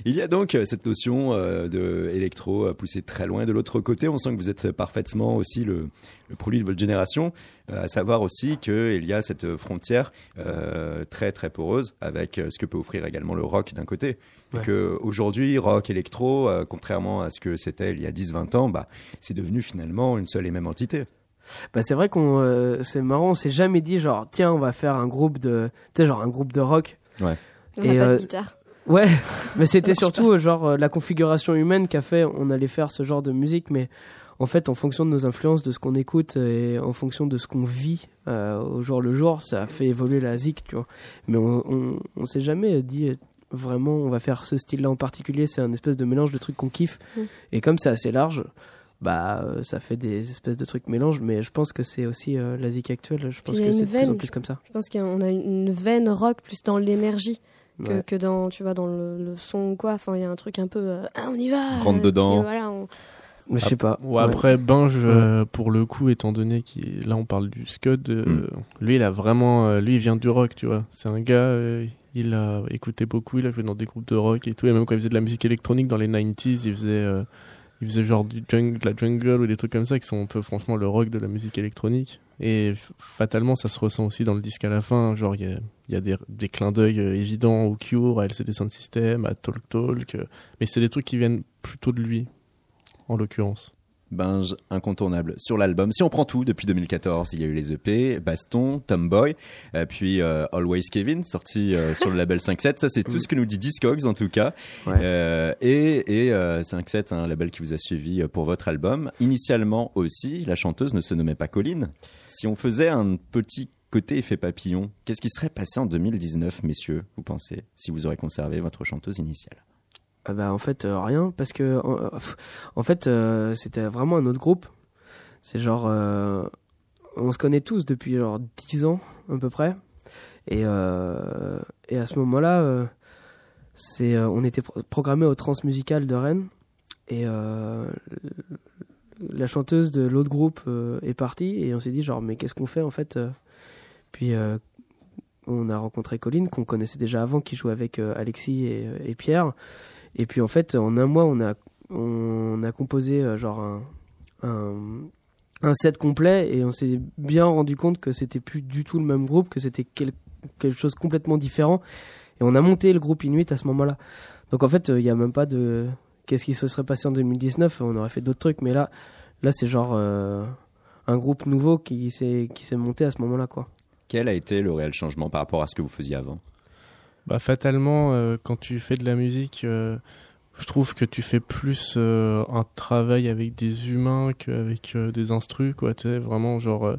il y a donc euh, cette notion euh, de électro euh, poussée très loin. De l'autre côté, on sent que vous êtes parfaitement aussi le, le produit de votre génération, à savoir aussi qu'il y a cette frontière euh, très très poreuse avec ce que peut offrir également le rock d'un côté. Ouais. Et que aujourd'hui, rock, électro, euh, contrairement à ce que c'était il y a 10-20 ans, bah, c'est devenu finalement une seule et même entité. Bah, c'est vrai qu'on, euh, c'est marrant, on s'est jamais dit genre, tiens, on va faire un groupe de, tu sais, genre un groupe de rock. On Et, pas euh, de guitare. Ouais, mais c'était surtout genre euh, la configuration humaine qui a fait on allait faire ce genre de musique, mais en fait en fonction de nos influences, de ce qu'on écoute et en fonction de ce qu'on vit euh, au jour le jour, ça a fait évoluer la zik, tu vois. Mais on, on, on s'est jamais dit euh, vraiment on va faire ce style-là en particulier, c'est un espèce de mélange de trucs qu'on kiffe. Mm. Et comme c'est assez large, bah euh, ça fait des espèces de trucs mélanges, mais je pense que c'est aussi euh, la zik actuelle, je pense que c'est de plus en plus comme ça. Je pense qu'on a une veine rock plus dans l'énergie que, Ouais. que dans, tu vois, dans le, le son ou quoi. Enfin, il y a un truc un peu, euh, ah, on y va. Rentre euh, dedans. voilà, on- Mais je sais pas. Ouais, après, Binge, euh, pour le coup, étant donné qu'il là on parle du Scud, euh, Mm. lui il a vraiment, euh, lui il vient du rock, tu vois. C'est un gars, euh, il a écouté beaucoup, il a joué dans des groupes de rock et tout, et même quand il faisait de la musique électronique dans les 90s, il faisait, euh, il faisait genre du jungle, de la jungle ou des trucs comme ça qui sont un peu franchement le rock de la musique électronique. Et fatalement, ça se ressent aussi dans le disque à la fin. Genre, il y a, il y a des, des clins d'œil euh, évidents au Cure, à LCD Sound System, à Talk Talk. euh, mais c'est des trucs qui viennent plutôt de lui, en l'occurrence. Binge incontournable sur l'album. Si on prend tout, depuis 2014, il y a eu les EP, Baston, Tomboy, euh, puis euh, Always Kevin, sorti euh, sur le label 5-7. Ça, c'est tout ce que nous dit Discogs en tout cas. Ouais. Euh, et et euh, 5-7, un label qui vous a suivi euh, pour votre album. Initialement aussi, la chanteuse ne se nommait pas Colline. Si on faisait un petit côté effet papillon, qu'est-ce qui serait passé en 2019, messieurs, vous pensez, si vous aurez conservé votre chanteuse initiale? Bah, en fait, euh, rien, parce que en, euh, fait, euh, c'était vraiment un autre groupe. C'est genre, on se connaît tous depuis genre 10 ans à peu près, et et à ce moment-là, on était pro- programmé au Transmusical de Rennes, et la chanteuse de l'autre groupe est partie, et on s'est dit genre, mais qu'est-ce qu'on fait en fait Puis on a rencontré Colline qu'on connaissait déjà avant, qui jouait avec Alexis et Pierre. Et puis en fait, en un mois, on a, on a composé euh, genre un, un, set complet et on s'est bien rendu compte que c'était plus du tout le même groupe, que c'était quel- quelque chose complètement différent. Et on a monté le groupe Inuit à ce moment-là. Donc en fait, il n'y a même pas de qu'est-ce qui se serait passé en 2019. On aurait fait d'autres trucs, mais là, là c'est genre euh, un groupe nouveau qui s'est qui s'est monté à ce moment-là, quoi. Quel a été le réel changement par rapport à ce que vous faisiez avant? Bah, fatalement, euh, quand tu fais de la musique, euh, je trouve que tu fais plus euh, un travail avec des humains qu'avec des instrus, quoi. Tu sais, vraiment, genre.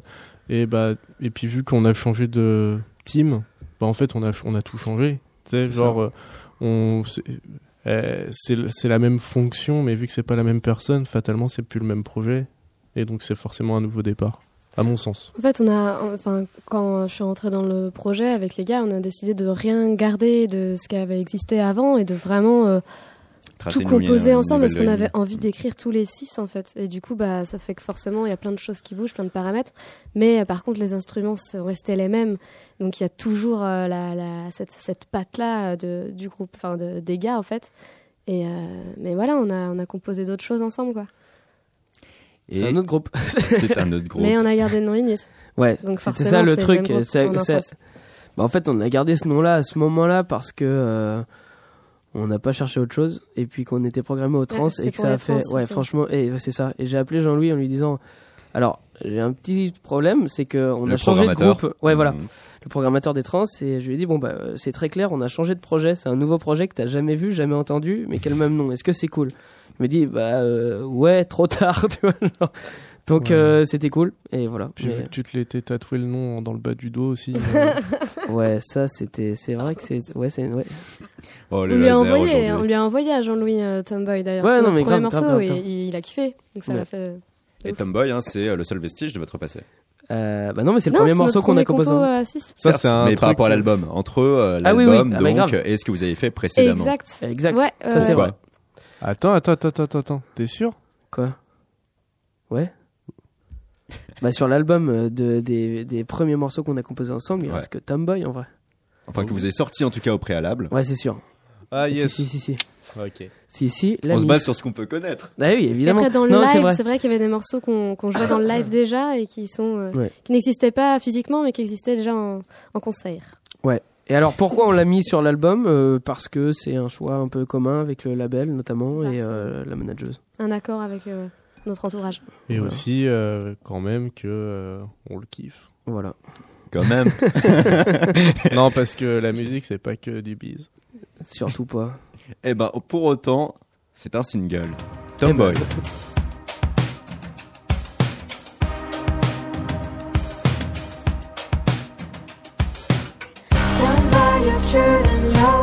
et, bah, et puis, vu qu'on a changé de team, bah, en fait, on a, on a tout changé. Tu sais, genre, on. C'est c'est la même fonction, mais vu que c'est pas la même personne, fatalement, c'est plus le même projet. Et donc, c'est forcément un nouveau départ, à mon sens. En fait, on a, enfin, quand je suis rentrée dans le projet avec les gars, on a décidé de rien garder de ce qui avait existé avant et de vraiment euh, tout composer ensemble parce qu'on avait envie d'écrire tous les six en fait. Et du coup, bah, ça fait que forcément, il y a plein de choses qui bougent, plein de paramètres. Mais euh, par contre, les instruments sont restés les mêmes. Donc il y a toujours euh, la, la- cette, cette patte-là de, du groupe, enfin de, des gars en fait. Et euh, mais voilà, on a, on a composé d'autres choses ensemble quoi. C'est un autre groupe. c'est un autre groupe. Mais on a gardé le nom Inuit. Ouais, c'était ça le truc. bah, en fait, on a gardé ce nom-là à ce moment-là parce que euh, on n'a pas cherché autre chose et puis qu'on était programmé au trans et que ça a fait. trans, ouais, surtout. franchement, et ouais, c'est ça. Et j'ai appelé Jean-Louis en lui disant. Alors, j'ai un petit problème, c'est que on Le a changé de groupe. Ouais, voilà. Mhm. Le programmateur des trans et je lui ai dit bon bah c'est très clair, on a changé de projet, c'est un nouveau projet que t'as jamais vu, jamais entendu, mais quel même nom. Est-ce que c'est cool? Il m'a dit bah euh, ouais, trop tard, tu vois. genre. Donc Ouais. euh, c'était cool et voilà. Mais- vu que tu te l'étais tatoué le nom dans le bas du dos aussi. euh, Ouais, ça c'était, c'est vrai que c'est, ouais, c'est, ouais. Oh, On lui, a envoyé, on lui a envoyé à Jean-Louis euh, Tomboy d'ailleurs. Ouais, C'était non, notre mais premier grave, morceau grave, grave, et il, il a kiffé. Donc ça Ouais. l'a fait. Et Tomboy, hein, c'est euh, le seul vestige de votre passé. Euh, bah non, mais c'est le Non, premier morceau qu'on a composé. compo, hein. euh, six. Ça, c'est un mais truc par rapport à l'album. Entre euh, Ah oui, oui. l'album, Ah, mais donc, et ce que vous avez fait précédemment. Exact. Exact. Ouais, Ça, euh, c'est Quoi? vrai. Attends, attends, attends, attends, attends. T'es sûr? Quoi? Ouais. bah sur l'album euh, de, des, des premiers morceaux qu'on a composés ensemble, il Ouais. reste que Tomboy en vrai. Enfin, que vous avez sorti en tout cas au préalable. Ouais, c'est sûr. Ah Si, si, si, si. Ok. Si, si, la On se base sur ce qu'on peut connaître. Ah oui, évidemment. après, dans le non, live, vrai. c'est vrai, qu'il y avait des morceaux qu'on qu'on jouait dans le live déjà et qui sont euh, Ouais. qui n'existaient pas physiquement mais qui existaient déjà en, en concert. Et alors pourquoi on l'a mis sur l'album Euh, Parce que c'est un choix un peu commun avec le label notamment ça, et euh, la manageuse. Un accord avec euh, notre entourage. Et Voilà. aussi, euh, quand même, que euh, on le kiffe. Voilà. Quand même. non, parce que la musique, c'est pas que du bise. Surtout pas. Eh ben, pour autant, c'est un single. Tomboy. faster than light.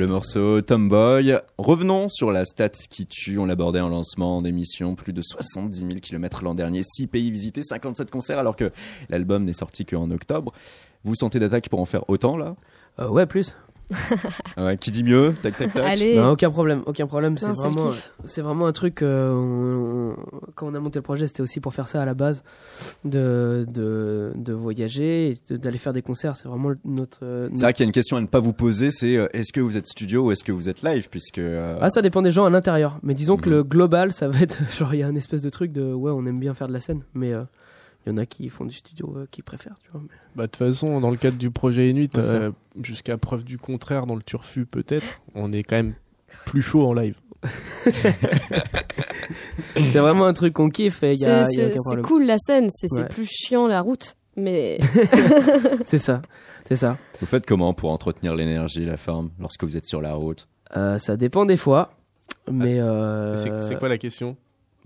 Le morceau Tomboy. Revenons sur la stat qui tue, on l'abordait en lancement d'émission, plus de 70 000 km l'an dernier, 6 pays visités, 57 concerts alors que l'album n'est sorti qu'en octobre. Vous sentez d'attaque pour en faire autant là? Euh, ouais, plus. Ouais, Qui dit mieux Tac tac tac. Allez. Non, aucun problème, aucun problème. C'est vraiment, kiff. c'est vraiment un truc. euh, on- on- quand on a monté le projet, c'était aussi pour faire ça à la base, de de, de voyager, de- d'aller faire des concerts. C'est vraiment notre. euh, C'est vrai qu'il y a une question à ne pas vous poser, c'est euh, est-ce que vous êtes studio ou est-ce que vous êtes live puisque euh, Ah, ça dépend des gens à l'intérieur. Mais disons que Mhm. le global, ça va être genre il y a un espèce de truc de ouais, on aime bien faire de la scène, mais euh, il y en a qui font du studio, euh, qui préfèrent, tu vois. mais- Bah, de toute façon, dans le cadre du projet Inuit, Ouais, euh, jusqu'à preuve du contraire, dans le Turfu peut-être, on est quand même plus chaud en live. c'est vraiment un truc qu'on kiffe a, C'est- cool la scène, c'est Ouais. plus chiant la route, mais C'est ça, c'est ça. vous faites comment pour entretenir l'énergie, la forme lorsque vous êtes sur la route? Euh, ça dépend des fois, mais euh, C'est c'est quoi la question?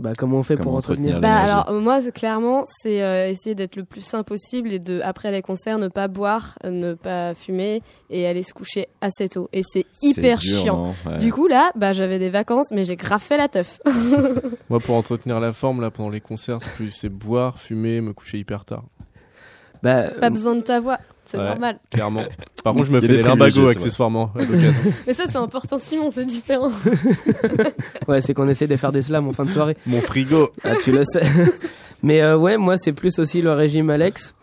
Bah comment on fait Comment pour entretenir entretenir bah alors euh, moi clairement c'est euh, essayer d'être le plus sain possible et de après les concerts ne pas boire, euh, ne pas fumer et aller se coucher assez tôt et c'est hyper dur, chiant. Ouais. Du coup là, bah j'avais des vacances mais j'ai grave fait la teuf. Moi, pour entretenir la forme, là, pendant les concerts, c'est plus c'est boire, fumer, me coucher hyper tard. Bah, Pas besoin de ta voix, c'est Ouais. normal. Clairement. Par contre, je me fais des des limbagos accessoirement à. Mais ça c'est important Simon, c'est différent. ouais, c'est qu'on essaie de faire des slams en fin de soirée. Mon frigo. Ah, tu le sais. Mais euh, ouais, moi c'est plus aussi le régime Alex.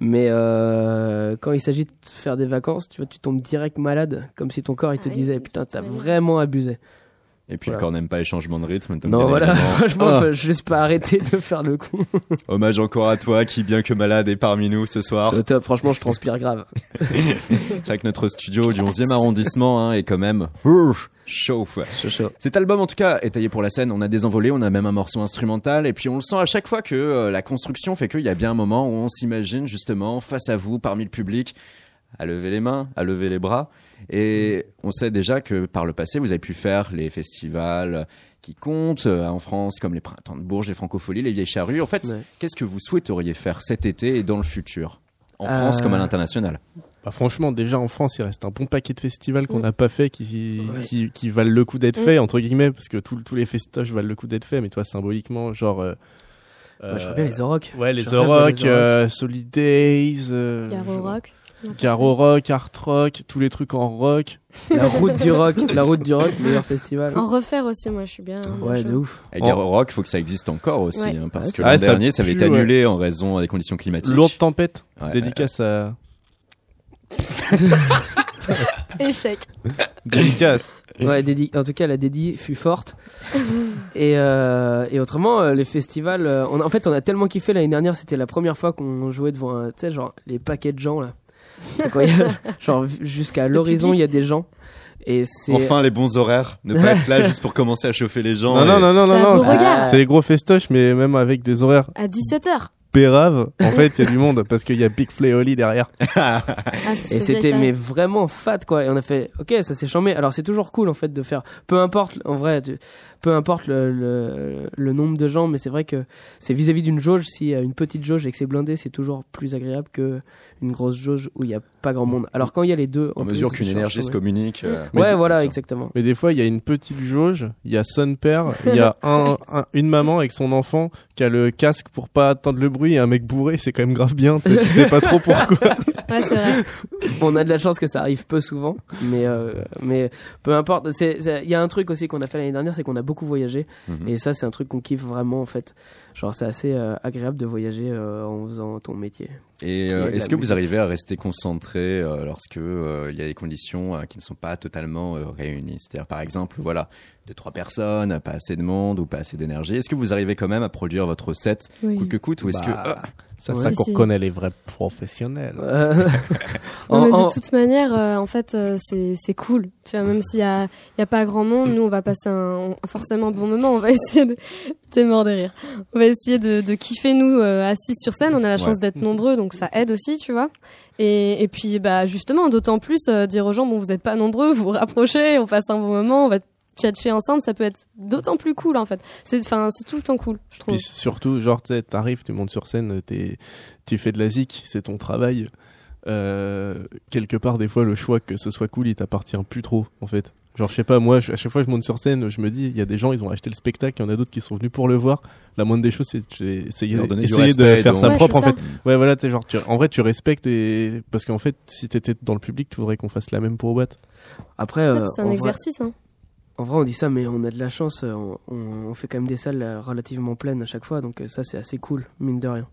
Mais euh, quand il s'agit de faire des vacances, tu vois, tu tombes direct malade, comme si ton corps il te Ah disait putain t'as vraiment abusé. Et puis Voilà. le corps n'aime pas les changements de rythme. donc Non voilà, franchement, Ah, faut- laisse pas arrêter de faire le coup. hommage encore à toi qui, bien que malade, est parmi nous ce soir. Top, franchement, je transpire grave. C'est vrai que notre studio du 11e arrondissement hein, est quand même ouf, chaud. Cet album, en tout cas, est taillé pour la scène. On a des envolées, on a même un morceau instrumental. Et puis, on le sent à chaque fois que euh, la construction fait qu'il y a bien un moment où on s'imagine justement face à vous, parmi le public, à lever les mains, à lever les bras. Et on sait déjà que par le passé, vous avez pu faire les festivals qui comptent euh, en France, comme les Printemps de Bourges, les Francopholies, les Vieilles Charrues. En fait, Ouais. qu'est-ce que vous souhaiteriez faire cet été et dans le futur En Euh, France comme à l'international? Bah, franchement, déjà en France, il reste un bon paquet de festivals qu'on Mm. n'a pas fait qui, Ouais. qui, qui valent le coup d'être Mm. faits, entre guillemets, parce que tous tous les festivals valent le coup d'être faits, mais toi, symboliquement, genre. euh, Moi, je ferais euh, bien les Orocs. Ouais, les Orocs, les Orocs. euh, Solid Days, euh, Garo Rock. Garo Rock, Art Rock, tous les trucs en rock. La route du rock, la route du rock, meilleur festival. En refaire aussi, moi je suis bien. bien Ouais, de ouf. Et Garo Rock, faut que ça existe encore aussi, Ouais. hein, parce Ouais, que Ah, l'an dernier, ça avait été ouais. annulé en raison des conditions climatiques. Lourde tempête, Ouais. dédicace à. Échec. Dédicace. Ouais, dédi- en tout cas, la dédie fut forte. et, euh, et autrement, euh, les festivals, euh, on, a- en fait, on a tellement kiffé l'année dernière, c'était la première fois qu'on jouait devant, tu sais, genre, les paquets de gens, là. C'est quand il y a- genre, jusqu'à l'horizon, il y a des gens. Et c'est. Enfin, les bons horaires. Ne pas être là juste pour commencer à chauffer les gens. Non, non, et- non, non, non, non. c'est- les gros festoches, mais même avec des horaires À 17h. péraves. En fait, il y a du monde parce qu'il y a Big Fleoli derrière. Ah, Et c'était mais vraiment fat quoi et on a fait ok ça s'est chambé alors c'est toujours cool en fait de faire peu importe en vrai tu- peu importe le, le, le nombre de gens mais c'est vrai que c'est vis-à-vis d'une jauge si une petite jauge et que c'est blindé c'est toujours plus agréable que une grosse jauge où il y a pas grand monde alors quand il y a les deux En plus, mesure qu'une énergie se communique. euh, ouais voilà exactement Mais des fois, il y a une petite jauge, il y a son père, il y a un, un- une maman avec son enfant qui a le casque pour pas attendre le bruit et un mec bourré, c'est quand même grave bien, tu sais pas trop pourquoi. Ouais, c'est vrai. on a de la chance que ça arrive peu souvent mais euh, mais peu importe il y a un truc aussi qu'on a fait l'année dernière c'est qu'on a beaucoup voyagé Mhm. Et ça, c'est un truc qu'on kiffe vraiment en fait. Genre, c'est assez euh, agréable de voyager euh, en faisant ton métier. Et euh, est-ce que vous arrivez à rester concentré euh, lorsque euh, il y a des conditions euh, qui ne sont pas totalement euh, réunies? C'est-à-dire, par exemple, voilà, deux trois personnes, pas assez de monde ou pas assez d'énergie. Est-ce que vous arrivez quand même à produire votre set Oui. coûte que coûte ou est-ce que Bah, ah, Ouais. ça qu'on si. reconnaît les vrais professionnels. Euh, Non, mais de toute manière, euh, en fait, euh, c'est c'est cool. Tu vois, même s'il y a, il y a pas grand monde, nous, on va passer un, forcément un bon moment. On va essayer de. T'es mort de rire. On va essayer de, de kiffer, nous, euh, assis sur scène. On a la chance Ouais. d'être nombreux, donc ça aide aussi, tu vois. Et, et puis, bah, justement, d'autant plus euh, dire aux gens, bon, vous êtes pas nombreux, vous vous rapprochez, on passe un bon moment, on va tchatcher ensemble, ça peut être d'autant plus cool, en fait. C'est, enfin, c'est tout le temps cool, je trouve. Puis surtout, genre, t'arrives, tu montes sur scène, t'es- tu fais de la zik, c'est ton travail. euh, quelque part, des fois, le choix que ce soit cool, il t'appartient plus trop, en fait. Genre, je sais pas, moi, je- à chaque fois que je monte sur scène, je me dis, il y a des gens, ils ont acheté le spectacle, il y en a d'autres qui sont venus pour le voir. La moindre des choses, c'est donner du essayer de faire donc. ça Ouais, propre, en fait. Ouais, voilà, genre, tu- en vrai, tu respectes et, parce qu'en fait, si t'étais dans le public, tu voudrais qu'on fasse la même pour boîte. Après, euh, c'est un vrai- exercice. Hein. En vrai, on dit ça, mais on a de la chance. euh, On, fait quand même des salles euh, relativement pleines à chaque fois, donc euh, ça, c'est assez cool, mine de rien.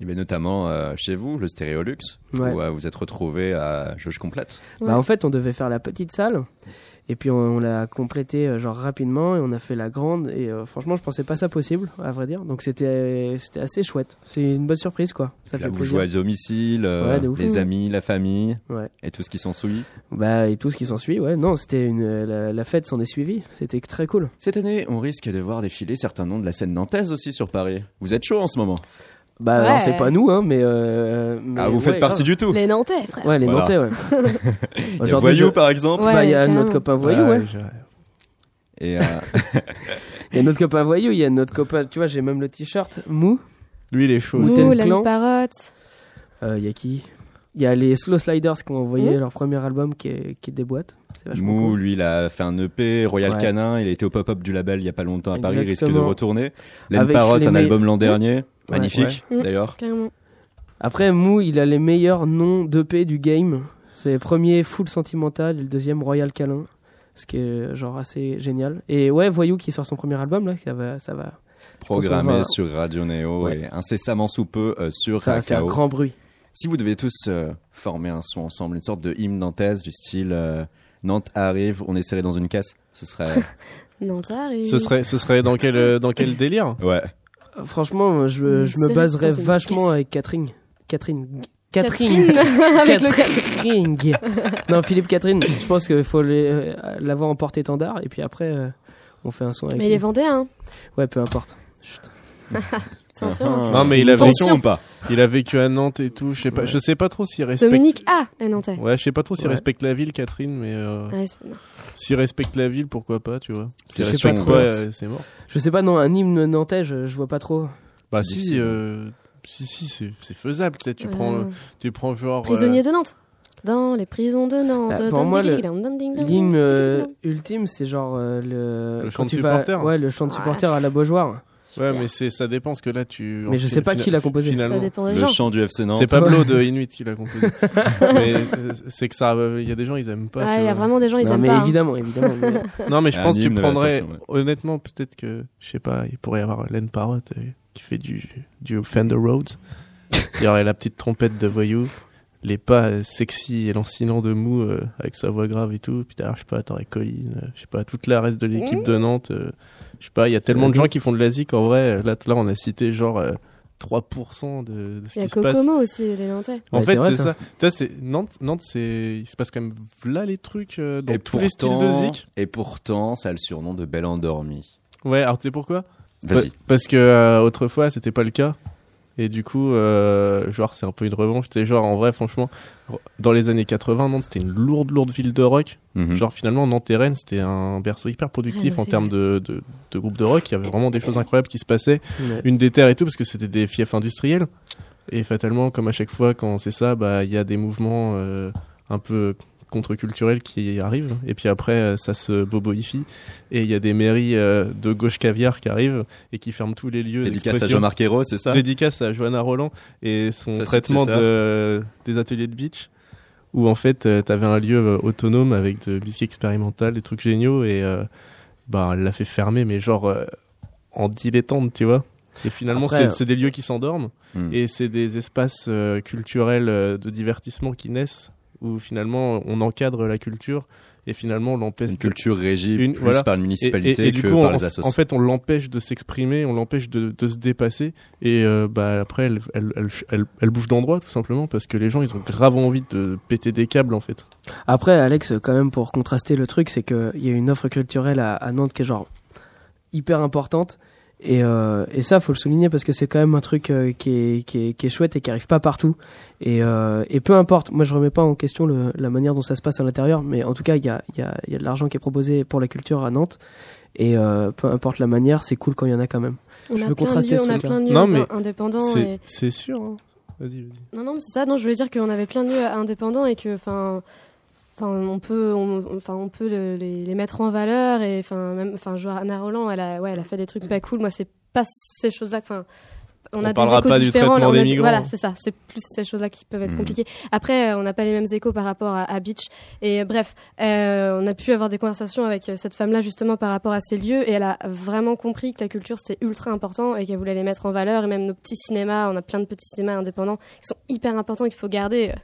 Il y avait notamment euh, chez vous, le Stéréolux, Ouais. où euh, vous êtes retrouvé à jauge complète. Ouais. Bah, en fait, on devait faire la petite salle, et puis on, on l'a complété euh, genre rapidement, et on a fait la grande. Et euh, franchement, je pensais pas ça possible, à vrai dire. Donc c'était c'était assez chouette. C'est une bonne surprise, quoi. Ça Là, fait vous plaisir. jouez à domicile, euh, Ouais, les amis, la famille Ouais. et tout ce qui s'ensuit. Bah et tout ce qui s'ensuit. Ouais, non, c'était une la, la fête s'en est suivie. C'était très cool. Cette année, on risque de voir défiler certains noms de la scène nantaise aussi sur Paris. Vous êtes chaud en ce moment? Bah Ouais. c'est pas nous, hein, mais. euh, mais Ah, vous ouais, faites partie grave. du tout Les Nantais, frère. Ouais, les Voilà. Nantais, ouais. Y a Voyou par exemple. Ouais, bah, il y a carrément. notre copain Voyou, ouais. j'ai- Et euh, Il y a notre copain Voyou, il y a notre copain. Tu vois, j'ai même le t-shirt Mou. Lui, il est chaud. Mou. aussi. Mou, Wu-Tang la Clan. Parotte. Euh, Il y a qui? Il y a les Slow Sliders qui ont envoyé leur premier album qui, est, qui déboîte. C'est vachement Mou, cool. lui, il a fait un EP, Royal Ouais. Canin, il a été au pop-up du label il y a pas longtemps à Paris, il risque de retourner. Len Parrot, un album l'an dernier, magnifique ouais. d'ailleurs. Carrément. Après, Mou, il a les meilleurs noms d'EP du game. C'est le premier Full Sentimental et le deuxième Royal Câlin. Ce qui est genre assez génial. Et ouais, Voyou qui sort son premier album, là, ça va. Ça va, Programmé va- sur Radio Néo Ouais. et incessamment sous peu euh, sur ça va faire grand bruit. Si vous devez tous euh, former un son ensemble, une sorte de hymne nantaise du style euh, Nantes arrive, on est serré dans une caisse, ce serait. Non, ça arrive. Ce serait, ce serait dans quel, euh, dans quel délire? Ouais. Franchement, je, je me baserais vachement avec Catherine. Catherine. Catherine. Catherine. non, Philippe Catherine. Je pense qu'il faut euh, l'avoir en porte-étendard et puis après, euh, on fait un son avec. Mais il est lui. vendéen, hein. Ouais, peu importe. Chut. Un surnom. Non, mais il a Attention vécu, ou pas il a vécu à Nantes et tout. Je sais pas, je sais pas trop s'il respecte. Dominique A. est Nantais. Ouais, je sais pas trop s'il Ouais. respecte la ville, Catherine, mais euh, Ouais, c'est- non. s'il respecte la ville, pourquoi pas, tu vois. S'il C'est respecte pas, ouais. euh, c'est mort. Je sais pas, non, un hymne nantais, je, je vois pas trop. Bah si, euh, si, si, c'est c'est faisable. Tu sais, tu Euh, prends, tu prends genre. Prisonnier euh, de Nantes. Dans les prisons de Nantes. Bah, pour moi, le- L'hymne euh, ultime, c'est genre euh, le. Le quand chant de tu vas- supporter. Ouais, le chant de Ouais. supporter à la Beaujoire. Ouais, mais c'est, ça dépend parce que là, tu. Mais je sais pas qui l'a composé. Ça Finalement. dépend des Le gens. chant du FC Nantes. C'est Pablo de Inuit qui l'a composé. mais euh, c'est que ça, il y a des gens, ils aiment pas. Ah, il y a vraiment des gens, ils non, aiment mais pas. hein. évidemment, évidemment. mais- Non, mais je pense que tu prendrais. ouais. Honnêtement, peut-être que, je sais pas, il pourrait y avoir Len Parrot euh, qui fait du, du Fender Rhodes. Il y aurait la petite trompette de voyou, les pas sexy et lancinants de Mou euh, avec sa voix grave et tout. Puis derrière, je sais pas, t'aurais Colline, euh, je sais pas, toute la reste de l'équipe de Nantes. euh, je sais pas, il y a tellement de gens qui font de la zik en vrai. Là, là on a cité genre euh, 3% de, de ce Il y a qui se passe. Kokomo aussi, les Nantais. En Ouais, fait, c'est ça. ça. Tu vois, c'est Nantes, Nantes, c'est il se passe quand même là les trucs euh, dans Et tous les styles de zik. et pourtant, ça a le surnom de Belle Endormie. Ouais, alors tu sais pourquoi? Vas-y. Pa- Parce que euh, autrefois, c'était pas le cas. Et du coup, euh, genre, c'est un peu une revanche. C'était genre, en vrai, franchement, dans les années 80, Nantes, c'était une lourde, lourde ville de rock. Mhm. Genre, finalement, Nantes et Rennes, c'était un berceau hyper productif en termes de, de, de groupe de rock. Il y avait vraiment des choses incroyables qui se passaient. Ouais. Une des terres et tout, parce que c'était des fiefs industriels. Et fatalement, comme à chaque fois, quand c'est ça, bah, il y a des mouvements euh, un peu contre-culturels qui arrivent. Et puis après, euh, ça se boboifie. Et il y a des mairies euh, de gauche caviar qui arrivent et qui ferment tous les lieux. Dédicace à. Jean-Marc Ayrault, c'est ça? Dédicace à Johanna Roland et son traitement de, des ateliers de beach où en fait euh, t'avais un lieu euh, autonome avec de musique expérimentale, des trucs géniaux et euh, bah elle l'a fait fermer mais genre en dilettante tu vois. Et finalement c'est des lieux qui s'endorment Hmm. et c'est des espaces culturels de divertissement qui naissent où finalement on encadre la culture et finalement on l'empêche Une culture régie Une- plus voilà. par une municipalité et- et du que coup, par en, les associations. en fait, on l'empêche de s'exprimer, on l'empêche de, de se dépasser, et euh, bah après, elle, elle, elle, elle- elle bouge d'endroit tout simplement parce que les gens, ils ont grave envie de péter des câbles en fait. Après, Alex, quand même, pour contraster le truc, c'est qu'il y a une offre culturelle à, à Nantes qui est genre hyper importante. Et, euh, et ça, faut le souligner parce que c'est quand même un truc euh, qui, est, qui, est, qui est chouette et qui arrive pas partout. Et, euh, et peu importe, moi je remets pas en question le, la manière dont ça se passe à l'intérieur, mais en tout cas, il y a, il y, a, il y a de l'argent qui est proposé pour la culture à Nantes. Et euh, peu importe la manière, c'est cool quand il y en a quand même. On Je a veux contraster lieux, ce on a plein de lieux Non, mais indépendants. C'est Et... c'est sûr. hein. Vas-y, vas-y. Non, non, mais c'est ça. Non, je voulais dire qu'on avait plein de lieux indépendants et que, enfin, enfin, on peut, on, enfin, on peut le- les, les mettre en valeur et, enfin, même, enfin, Johanna Roland, elle a, ouais, elle a fait des trucs pas cool. Moi, c'est pas ces choses-là. Enfin, on, On a des échos pas du différents. traitement a des migrants. Voilà, c'est ça. C'est plus ces choses-là qui peuvent être Mhm. compliquées. Après, euh, on n'a pas les mêmes échos par rapport à, à Beach. Et euh, bref, euh, on a pu avoir des conversations avec euh, cette femme-là justement par rapport à ces lieux et elle a vraiment compris que la culture c'était ultra important et qu'elle voulait les mettre en valeur et même nos petits cinémas, on a plein de petits cinémas indépendants qui sont hyper importants qu'il faut garder.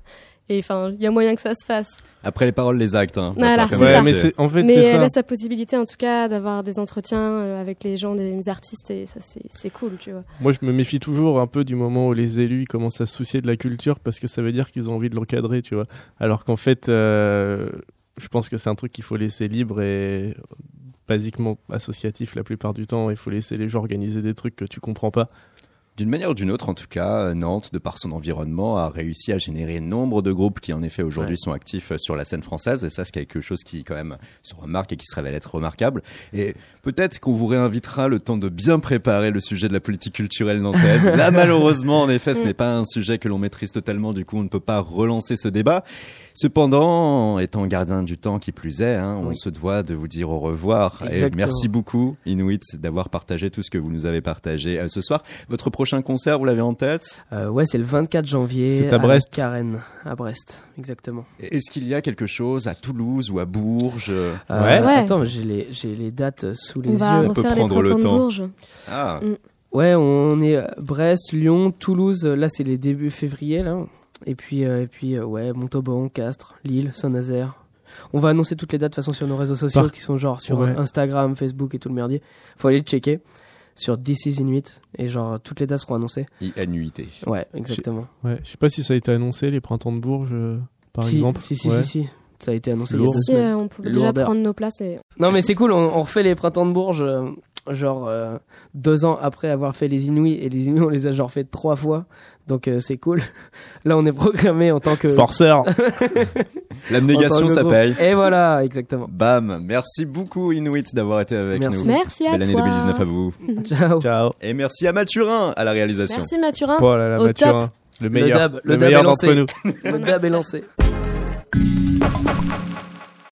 Et enfin, il y a moyen que ça se fasse. Après les paroles, les actes. Hein. Voilà, c'est ça. ça. mais en fait Mais elle ça. a sa possibilité en tout cas d'avoir des entretiens euh, avec les gens, des artistes et ça c'est cool, tu vois. Moi, je me méfie toujours un peu du moment où les élus commencent à se soucier de la culture parce que ça veut dire qu'ils ont envie de l'encadrer, tu vois. Alors qu'en fait, euh, je pense que c'est un truc qu'il faut laisser libre et basiquement associatif la plupart du temps. Il faut laisser les gens organiser des trucs que tu comprends pas. D'une manière ou d'une autre, en tout cas, Nantes, de par son environnement, a réussi à générer nombre de groupes qui, en effet, aujourd'hui Ouais. sont actifs euh, sur la scène française. Et ça, c'est quelque chose qui, quand même, se remarque et qui se révèle être remarquable. Et peut-être qu'on vous réinvitera le temps de bien préparer le sujet de la politique culturelle nantaise. Là, malheureusement, en effet, ce Mm. n'est pas un sujet que l'on maîtrise totalement. Du coup, on ne peut pas relancer ce débat. Cependant, étant gardien du temps qui plus est, hein, on se doit de vous dire au revoir. Et merci beaucoup, Inuit, d'avoir partagé tout ce que vous nous avez partagé euh, ce soir. Votre prochain concert, vous l'avez en tête Euh, ouais, c'est le 24 janvier. C'est à Brest. Carène, à Brest, exactement. Est-ce qu'il y a quelque chose à Toulouse ou à Bourges? Euh, Ouais. Ouais. Attends, j'ai les, j'ai les dates sous les On va yeux. on peut les prendre le printemps de temps. Bourges. Ah, Mm. Ouais, on est euh, Brest, Lyon, Toulouse. Là, c'est les débuts février, là. Et puis, euh, et puis, euh, ouais, Montauban, Castres, Lille, Saint-Nazaire. On va annoncer toutes les dates de toute façon sur nos réseaux sociaux Par- qui sont genre sur Ouais. euh, Instagram, Facebook et tout le merdier. Faut aller le checker sur This is Inuit et genre toutes les dates seront annoncées. INUIT. Ouais, exactement. Ouais, je sais pas si ça a été annoncé les printemps de Bourges, euh, par si, exemple. Si, si, Ouais. si, si. Ça a été annoncé il y a Lourd. deux Si euh, on peut déjà prendre nos places et Non mais c'est cool, on, on refait les printemps de Bourges euh, genre euh, deux ans après avoir fait les Inuits et les Inuits on les a genre fait trois fois donc euh, c'est cool. Là on est programmé en tant que Forceur. L'abnégation, ça paye. Et voilà exactement. Bam Merci beaucoup, Inuit, d'avoir été avec Merci. nous. merci à Belle année toi. 2019 à vous. Ciao. Ciao. Et merci à Mathurin à la réalisation. Merci Mathurin. Oh là là, Au Mathurin. top. Le meilleur. dab, le dab meilleur d'entre nous. Le dab est lancé.